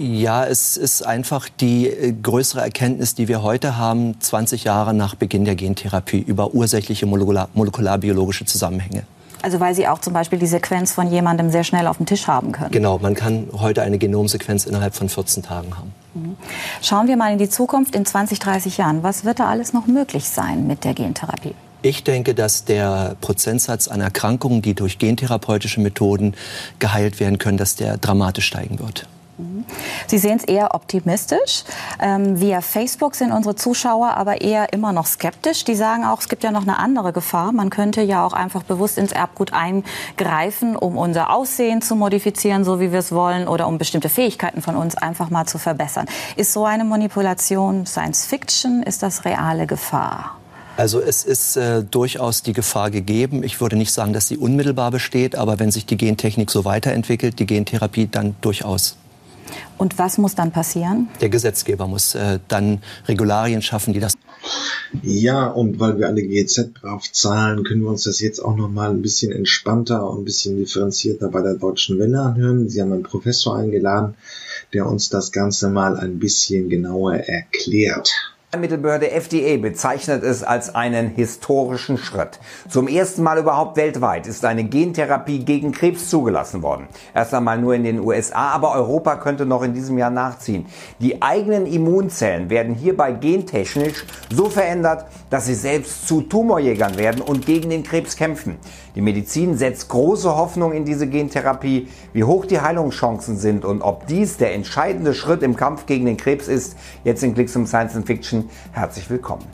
Ja, es ist einfach die äh, größere Erkenntnis, die wir heute haben, 20 Jahre nach Beginn der Gentherapie über ursächliche molekular, molekularbiologische Zusammenhänge. Also weil Sie auch zum Beispiel die Sequenz von jemandem sehr schnell auf dem Tisch haben können. Genau, man kann heute eine Genomsequenz innerhalb von 14 Tagen haben. Mhm. Schauen wir mal in die Zukunft in 20, 30 Jahren. Was wird da alles noch möglich sein mit der Gentherapie? Ich denke, dass der Prozentsatz an Erkrankungen, die durch gentherapeutische Methoden geheilt werden können, dass der dramatisch steigen wird. Sie sehen es eher optimistisch. Ähm, via Facebook sind unsere Zuschauer aber eher immer noch skeptisch. Die sagen auch, es gibt ja noch eine andere Gefahr. Man könnte ja auch einfach bewusst ins Erbgut eingreifen, um unser Aussehen zu modifizieren, so wie wir es wollen, oder um bestimmte Fähigkeiten von uns einfach mal zu verbessern. Ist so eine Manipulation Science Fiction? Ist das reale Gefahr? Also es ist äh, durchaus die Gefahr gegeben. Ich würde nicht sagen, dass sie unmittelbar besteht, aber wenn sich die Gentechnik so weiterentwickelt, die Gentherapie, dann durchaus. Und was muss dann passieren? Der Gesetzgeber muss äh, dann Regularien schaffen, die das. Ja, und weil wir alle GZ drauf zahlen, können wir uns das jetzt auch noch mal ein bisschen entspannter und ein bisschen differenzierter bei der Deutschen Welle anhören. Sie haben einen Professor eingeladen, der uns das Ganze mal ein bisschen genauer erklärt. Mittelbehörde FDA bezeichnet es als einen historischen Schritt. Zum ersten Mal überhaupt weltweit ist eine Gentherapie gegen Krebs zugelassen worden. Erst einmal nur in den USA, aber Europa könnte noch in diesem Jahr nachziehen. Die eigenen Immunzellen werden hierbei gentechnisch so verändert, dass sie selbst zu Tumorjägern werden und gegen den Krebs kämpfen. Die Medizin setzt große Hoffnung in diese Gentherapie. Wie hoch die Heilungschancen sind und ob dies der entscheidende Schritt im Kampf gegen den Krebs ist, jetzt in Klicks um Science and Fiction. Herzlich willkommen.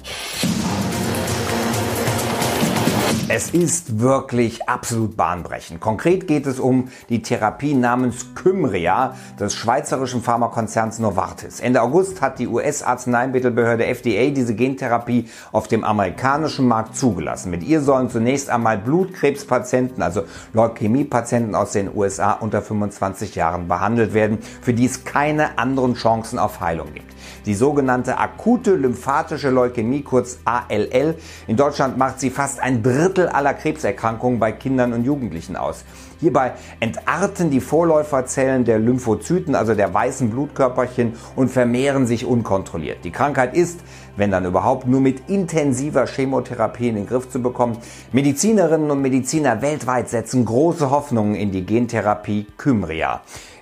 Es ist wirklich absolut bahnbrechend. Konkret geht es um die Therapie namens Kymria des schweizerischen Pharmakonzerns Novartis. Ende August hat die US-Arzneimittelbehörde FDA diese Gentherapie auf dem amerikanischen Markt zugelassen. Mit ihr sollen zunächst einmal Blutkrebspatienten, also Leukämiepatienten aus den USA unter 25 Jahren behandelt werden, für die es keine anderen Chancen auf Heilung gibt. Die sogenannte akute lymphatische Leukämie, kurz ALL, in Deutschland macht sie fast ein Drittel aller Krebserkrankungen bei Kindern und Jugendlichen aus. Hierbei entarten die Vorläuferzellen der Lymphozyten, also der weißen Blutkörperchen, und vermehren sich unkontrolliert. Die Krankheit ist, wenn dann überhaupt, nur mit intensiver Chemotherapie in den Griff zu bekommen. Medizinerinnen und Mediziner weltweit setzen große Hoffnungen in die Gentherapie Kymria.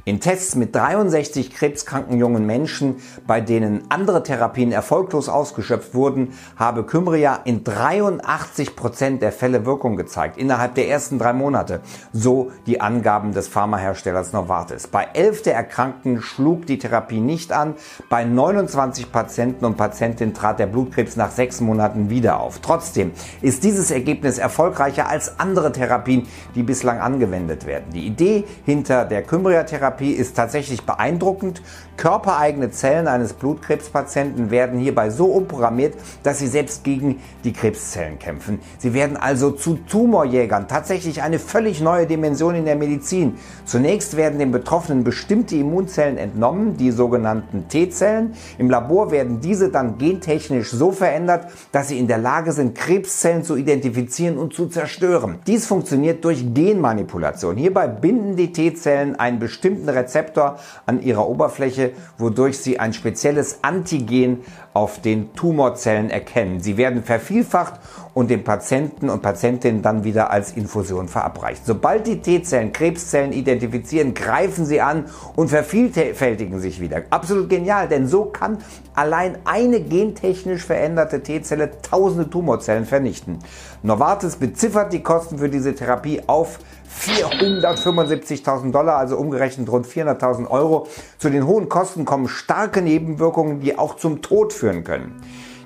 In Tests mit 63 krebskranken jungen Menschen, bei denen andere Therapien erfolglos ausgeschöpft wurden, habe Kymria in 83 Prozent der Fälle Wirkung gezeigt, innerhalb der ersten drei Monate. So die Angaben des Pharmaherstellers Novartis. Bei 11 der Erkrankten schlug die Therapie nicht an. Bei 29 Patienten und Patientinnen trat der Blutkrebs nach sechs Monaten wieder auf. Trotzdem ist dieses Ergebnis erfolgreicher als andere Therapien, die bislang angewendet werden. Die Idee hinter der Kymria-Therapie Therapie ist tatsächlich beeindruckend. Körpereigene Zellen eines Blutkrebspatienten werden hierbei so umprogrammiert, dass sie selbst gegen die Krebszellen kämpfen. Sie werden also zu Tumorjägern, tatsächlich eine völlig neue Dimension in der Medizin. Zunächst werden den Betroffenen bestimmte Immunzellen entnommen, die sogenannten T-Zellen. Im Labor werden diese dann gentechnisch so verändert, dass sie in der Lage sind, Krebszellen zu identifizieren und zu zerstören. Dies funktioniert durch Genmanipulation. Hierbei binden die T-Zellen einen bestimmten bestimmten Rezeptor an ihrer Oberfläche, wodurch sie ein spezielles Antigen auf den Tumorzellen erkennen. Sie werden vervielfacht und dem Patienten und Patientinnen dann wieder als Infusion verabreicht. Sobald die T-Zellen Krebszellen identifizieren, greifen sie an und vervielfältigen sich wieder. Absolut genial, denn so kann allein eine gentechnisch veränderte T-Zelle tausende Tumorzellen vernichten. Novartis beziffert die Kosten für diese Therapie auf 475.000 Dollar, also umgerechnet rund 400.000 Euro. Zu den hohen Kosten kommen starke Nebenwirkungen, die auch zum Tod führen können.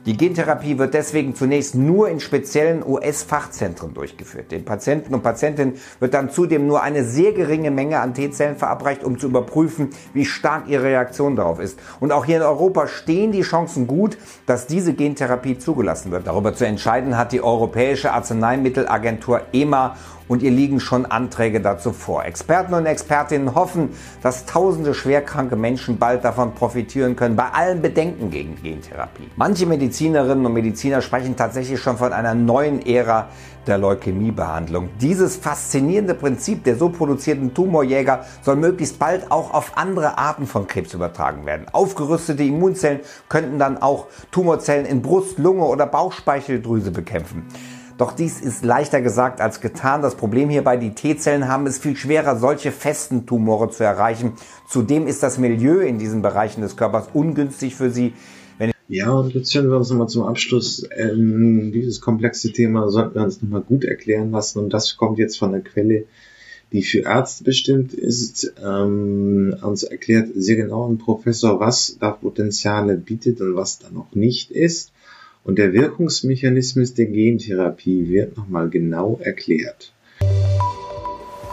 Die Gentherapie wird deswegen zunächst nur in speziellen US-Fachzentren durchgeführt. Den Patienten und Patientinnen wird dann zudem nur eine sehr geringe Menge an T-Zellen verabreicht, um zu überprüfen, wie stark ihre Reaktion darauf ist. Und auch hier in Europa stehen die Chancen gut, dass diese Gentherapie zugelassen wird. Darüber zu entscheiden hat die Europäische Arzneimittelagentur EMA und ihr liegen schon Anträge dazu vor. Experten und Expertinnen hoffen, dass tausende schwerkranke Menschen bald davon profitieren können, bei allen Bedenken gegen Gentherapie. Manche Medizinerinnen und Mediziner sprechen tatsächlich schon von einer neuen Ära der Leukämiebehandlung. Dieses faszinierende Prinzip der so produzierten Tumorjäger soll möglichst bald auch auf andere Arten von Krebs übertragen werden. Aufgerüstete Immunzellen könnten dann auch Tumorzellen in Brust, Lunge oder Bauchspeicheldrüse bekämpfen. Doch dies ist leichter gesagt als getan. Das Problem hierbei, die T-Zellen haben es viel schwerer, solche festen Tumore zu erreichen. Zudem ist das Milieu in diesen Bereichen des Körpers ungünstig für sie. ja, und jetzt hören wir uns nochmal zum Abschluss. Ähm, dieses komplexe Thema sollten wir uns nochmal gut erklären lassen. Und das kommt jetzt von der Quelle, die für Ärzte bestimmt ist. Ähm, uns erklärt sehr genau ein Professor, was da Potenziale bietet und was da noch nicht ist und der Wirkungsmechanismus der Gentherapie wird nochmal genau erklärt.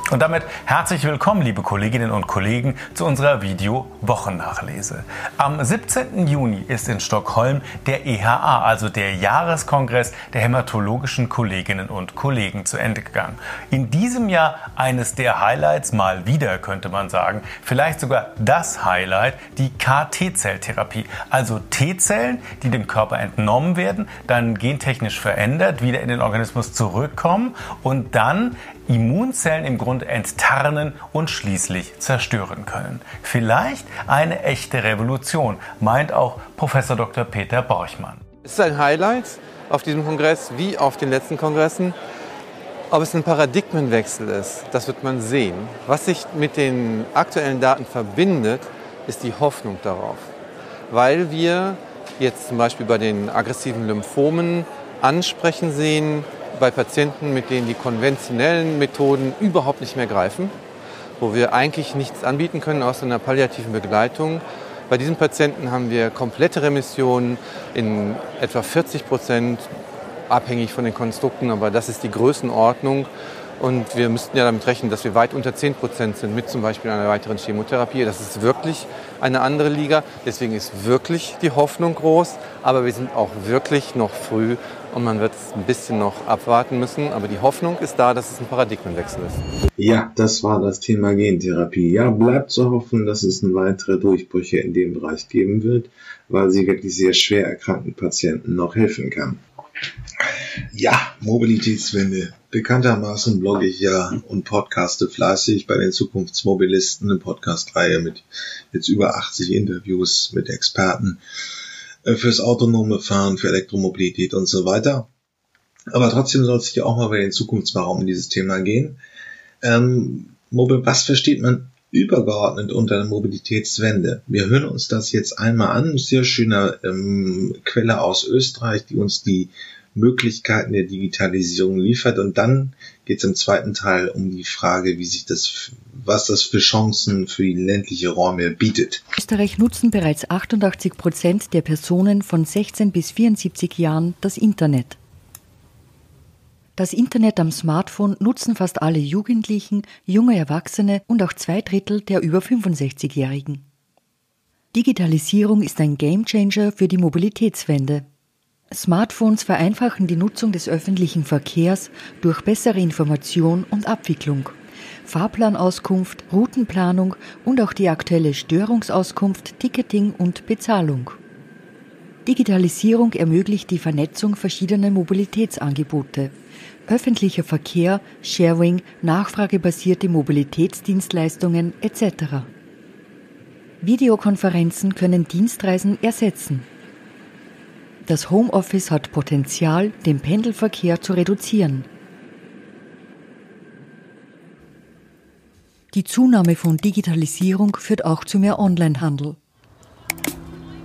Und damit herzlich willkommen, liebe Kolleginnen und Kollegen, zu unserer Video-Wochennachlese. Am 17. Juni ist in Stockholm der EHA, also der Jahreskongress der hämatologischen Kolleginnen und Kollegen, zu Ende gegangen. In diesem Jahr eines der Highlights, mal wieder könnte man sagen, vielleicht sogar das Highlight, die KT-Zelltherapie. Also T-Zellen, die dem Körper entnommen werden, dann gentechnisch verändert, wieder in den Organismus zurückkommen und dann Immunzellen im Grunde enttarnen und schließlich zerstören können. Vielleicht eine echte Revolution, meint auch Professor Dr. Peter Borchmann. Es ist ein Highlight auf diesem Kongress wie auf den letzten Kongressen. Ob es ein Paradigmenwechsel ist, das wird man sehen. Was sich mit den aktuellen Daten verbindet, ist die Hoffnung darauf. Weil wir jetzt zum Beispiel bei den aggressiven Lymphomen ansprechen sehen, bei Patienten, mit denen die konventionellen Methoden überhaupt nicht mehr greifen, wo wir eigentlich nichts anbieten können außer einer palliativen Begleitung. Bei diesen Patienten haben wir komplette Remissionen in etwa 40 Prozent, abhängig von den Konstrukten, aber das ist die Größenordnung. Und wir müssten ja damit rechnen, dass wir weit unter 10 Prozent sind mit zum Beispiel einer weiteren Chemotherapie. Das ist wirklich eine andere Liga. Deswegen ist wirklich die Hoffnung groß. Aber wir sind auch wirklich noch früh und man wird ein bisschen noch abwarten müssen. Aber die Hoffnung ist da, dass es ein Paradigmenwechsel ist. Ja, das war das Thema Gentherapie. Ja, bleibt zu hoffen, dass es weitere Durchbrüche in dem Bereich geben wird, weil sie wirklich sehr schwer erkrankten Patienten noch helfen kann. Ja, Mobilitätswende. Bekanntermaßen blogge ich ja und podcaste fleißig bei den Zukunftsmobilisten, eine Podcast-Reihe mit jetzt über 80 Interviews mit Experten fürs autonome Fahren, für Elektromobilität und so weiter. Aber trotzdem soll es ja auch mal bei den Zukunftswarum um dieses Thema gehen. Ähm, was versteht man übergeordnet unter der Mobilitätswende? Wir hören uns das jetzt einmal an. Sehr schöne ähm, Quelle aus Österreich, die uns die Möglichkeiten der Digitalisierung liefert. Und dann geht es im zweiten Teil um die Frage, wie sich das, was das für Chancen für ländliche Räume bietet. In Österreich nutzen bereits 88 Prozent der Personen von 16 bis 74 Jahren das Internet. Das Internet am Smartphone nutzen fast alle Jugendlichen, junge Erwachsene und auch zwei Drittel der über 65-Jährigen. Digitalisierung ist ein Gamechanger für die Mobilitätswende. Smartphones vereinfachen die Nutzung des öffentlichen Verkehrs durch bessere Information und Abwicklung. Fahrplanauskunft, Routenplanung und auch die aktuelle Störungsauskunft, Ticketing und Bezahlung. Digitalisierung ermöglicht die Vernetzung verschiedener Mobilitätsangebote. Öffentlicher Verkehr, Sharing, nachfragebasierte Mobilitätsdienstleistungen etc. Videokonferenzen können Dienstreisen ersetzen. Das Homeoffice hat Potenzial, den Pendelverkehr zu reduzieren. Die Zunahme von Digitalisierung führt auch zu mehr Onlinehandel.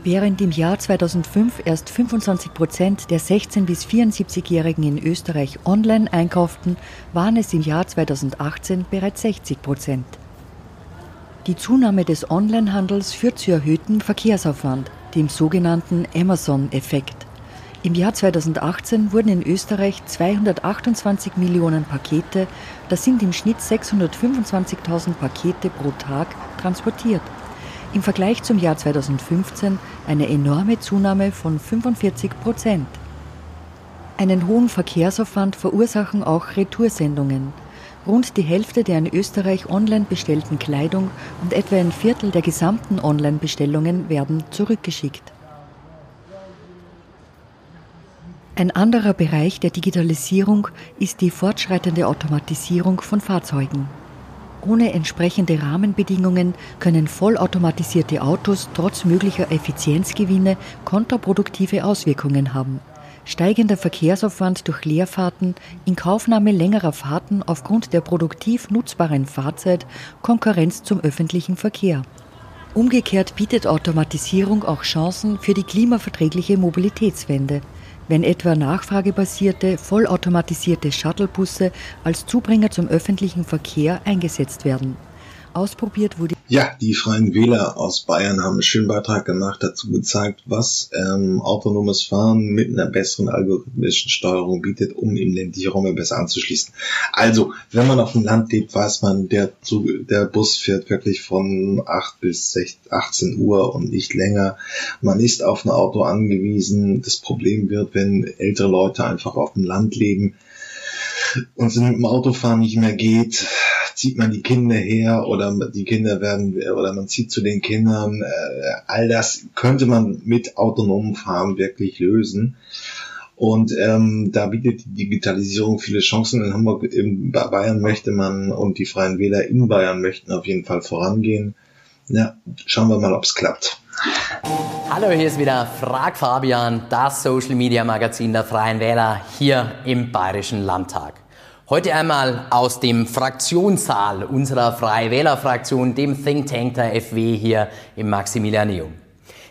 Während im Jahr 2005 erst 25 Prozent der 16- bis 74-Jährigen in Österreich online einkauften, waren es im Jahr 2018 bereits 60 Prozent. Die Zunahme des Onlinehandels führt zu erhöhtem Verkehrsaufwand, dem sogenannten Amazon-Effekt. Im Jahr 2018 wurden in Österreich 228 Millionen Pakete, das sind im Schnitt 625.000 Pakete pro Tag, transportiert. Im Vergleich zum Jahr 2015 eine enorme Zunahme von 45 Prozent. Einen hohen Verkehrsaufwand verursachen auch Retoursendungen. Rund die Hälfte der in Österreich online bestellten Kleidung und etwa ein Viertel der gesamten Online-Bestellungen werden zurückgeschickt. Ein anderer Bereich der Digitalisierung ist die fortschreitende Automatisierung von Fahrzeugen. Ohne entsprechende Rahmenbedingungen können vollautomatisierte Autos trotz möglicher Effizienzgewinne kontraproduktive Auswirkungen haben. Steigender Verkehrsaufwand durch Leerfahrten, Inkaufnahme längerer Fahrten aufgrund der produktiv nutzbaren Fahrzeit, Konkurrenz zum öffentlichen Verkehr. Umgekehrt bietet Automatisierung auch Chancen für die klimaverträgliche Mobilitätswende wenn etwa nachfragebasierte, vollautomatisierte Shuttlebusse als Zubringer zum öffentlichen Verkehr eingesetzt werden. Ausprobiert wurde. Ja, die Freien Wähler aus Bayern haben einen schönen Beitrag gemacht, dazu gezeigt, was ähm, autonomes Fahren mit einer besseren algorithmischen Steuerung bietet, um im ländlichen Raum besser anzuschließen. Also, wenn man auf dem Land lebt, weiß man, der, Zug, der Bus fährt wirklich von 8 bis 16, 18 Uhr und nicht länger. Man ist auf ein Auto angewiesen. Das Problem wird, wenn ältere Leute einfach auf dem Land leben und es mit dem Autofahren nicht mehr geht, zieht man die Kinder her oder die Kinder werden oder man zieht zu den Kindern. Äh, all das könnte man mit autonomem Fahren wirklich lösen. Und ähm, da bietet die Digitalisierung viele Chancen. In Hamburg, in Bayern möchte man und die Freien Wähler in Bayern möchten auf jeden Fall vorangehen. Ja, schauen wir mal, ob es klappt. Hallo, hier ist wieder Frag Fabian, das Social Media Magazin der Freien Wähler hier im Bayerischen Landtag. Heute einmal aus dem Fraktionssaal unserer Freie Wähler-Fraktion, dem Think Tank der FW hier im Maximilianeum.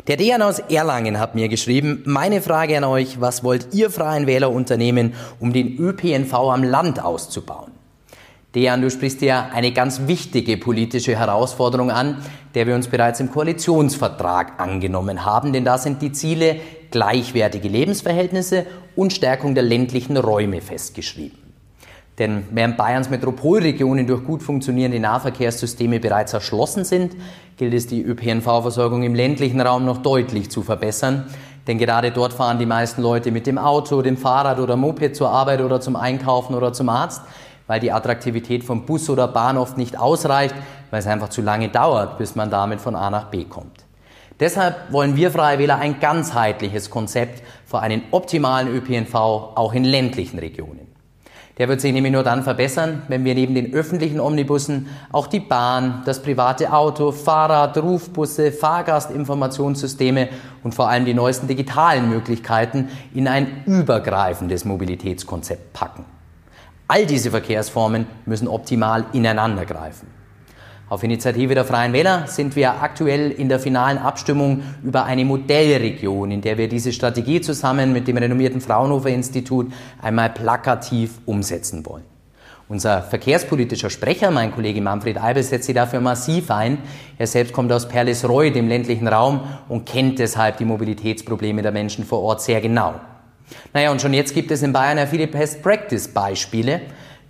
Der Dejan aus Erlangen hat mir geschrieben, meine Frage an euch, was wollt ihr Freien Wähler unternehmen, um den ÖPNV am Land auszubauen? Dejan, du sprichst ja eine ganz wichtige politische Herausforderung an, der wir uns bereits im Koalitionsvertrag angenommen haben, denn da sind die Ziele gleichwertige Lebensverhältnisse und Stärkung der ländlichen Räume festgeschrieben. Denn während Bayerns Metropolregionen durch gut funktionierende Nahverkehrssysteme bereits erschlossen sind, gilt es, die ÖPNV-Versorgung im ländlichen Raum noch deutlich zu verbessern. Denn gerade dort fahren die meisten Leute mit dem Auto, dem Fahrrad oder Moped zur Arbeit oder zum Einkaufen oder zum Arzt, weil die Attraktivität von Bus oder Bahn oft nicht ausreicht, weil es einfach zu lange dauert, bis man damit von A nach B kommt. Deshalb wollen wir Freie Wähler ein ganzheitliches Konzept für einen optimalen ÖPNV auch in ländlichen Regionen. Der wird sich nämlich nur dann verbessern, wenn wir neben den öffentlichen Omnibussen auch die Bahn, das private Auto, Fahrrad, Rufbusse, Fahrgastinformationssysteme und vor allem die neuesten digitalen Möglichkeiten in ein übergreifendes Mobilitätskonzept packen. All diese Verkehrsformen müssen optimal ineinandergreifen. Auf Initiative der Freien Wähler sind wir aktuell in der finalen Abstimmung über eine Modellregion, in der wir diese Strategie zusammen mit dem renommierten Fraunhofer Institut einmal plakativ umsetzen wollen. Unser verkehrspolitischer Sprecher, mein Kollege Manfred Eibel, setzt sich dafür massiv ein. Er selbst kommt aus Perlisreuth, dem ländlichen Raum, und kennt deshalb die Mobilitätsprobleme der Menschen vor Ort sehr genau. Naja, und schon jetzt gibt es in Bayern ja viele Best-Practice-Beispiele.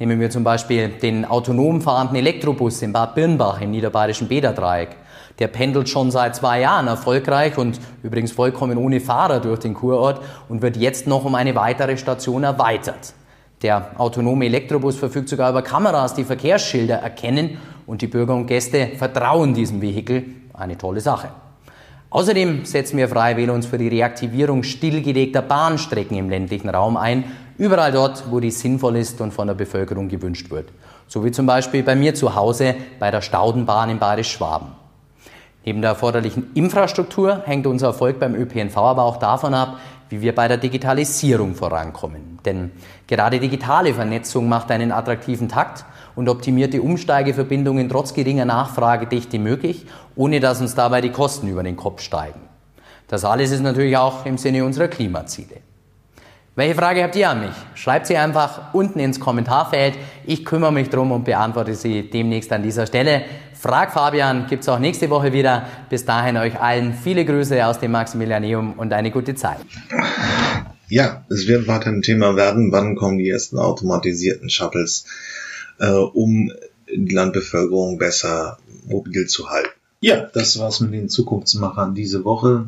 Nehmen wir zum Beispiel den autonom fahrenden Elektrobus in Bad Birnbach im niederbayerischen Bäderdreieck. Der pendelt schon seit zwei Jahren erfolgreich und übrigens vollkommen ohne Fahrer durch den Kurort und wird jetzt noch um eine weitere Station erweitert. Der autonome Elektrobus verfügt sogar über Kameras, die Verkehrsschilder erkennen und die Bürger und Gäste vertrauen diesem Vehikel. Eine tolle Sache. Außerdem setzen wir Freie uns für die Reaktivierung stillgelegter Bahnstrecken im ländlichen Raum ein, überall dort, wo die sinnvoll ist und von der Bevölkerung gewünscht wird. So wie zum Beispiel bei mir zu Hause bei der Staudenbahn in Bayerisch-Schwaben. Neben der erforderlichen Infrastruktur hängt unser Erfolg beim ÖPNV aber auch davon ab, wie wir bei der Digitalisierung vorankommen. Denn gerade digitale Vernetzung macht einen attraktiven Takt und optimiert die Umsteigeverbindungen trotz geringer Nachfragedichte möglich, ohne dass uns dabei die Kosten über den Kopf steigen. Das alles ist natürlich auch im Sinne unserer Klimaziele. Welche Frage habt ihr an mich? Schreibt sie einfach unten ins Kommentarfeld. Ich kümmere mich drum und beantworte sie demnächst an dieser Stelle. Frag Fabian gibt es auch nächste Woche wieder. Bis dahin euch allen viele Grüße aus dem Maximilianeum und eine gute Zeit. Ja, es wird weiter ein Thema werden. Wann kommen die ersten automatisierten Shuttles, äh, um die Landbevölkerung besser mobil zu halten? Ja, das war's mit den Zukunftsmachern diese Woche.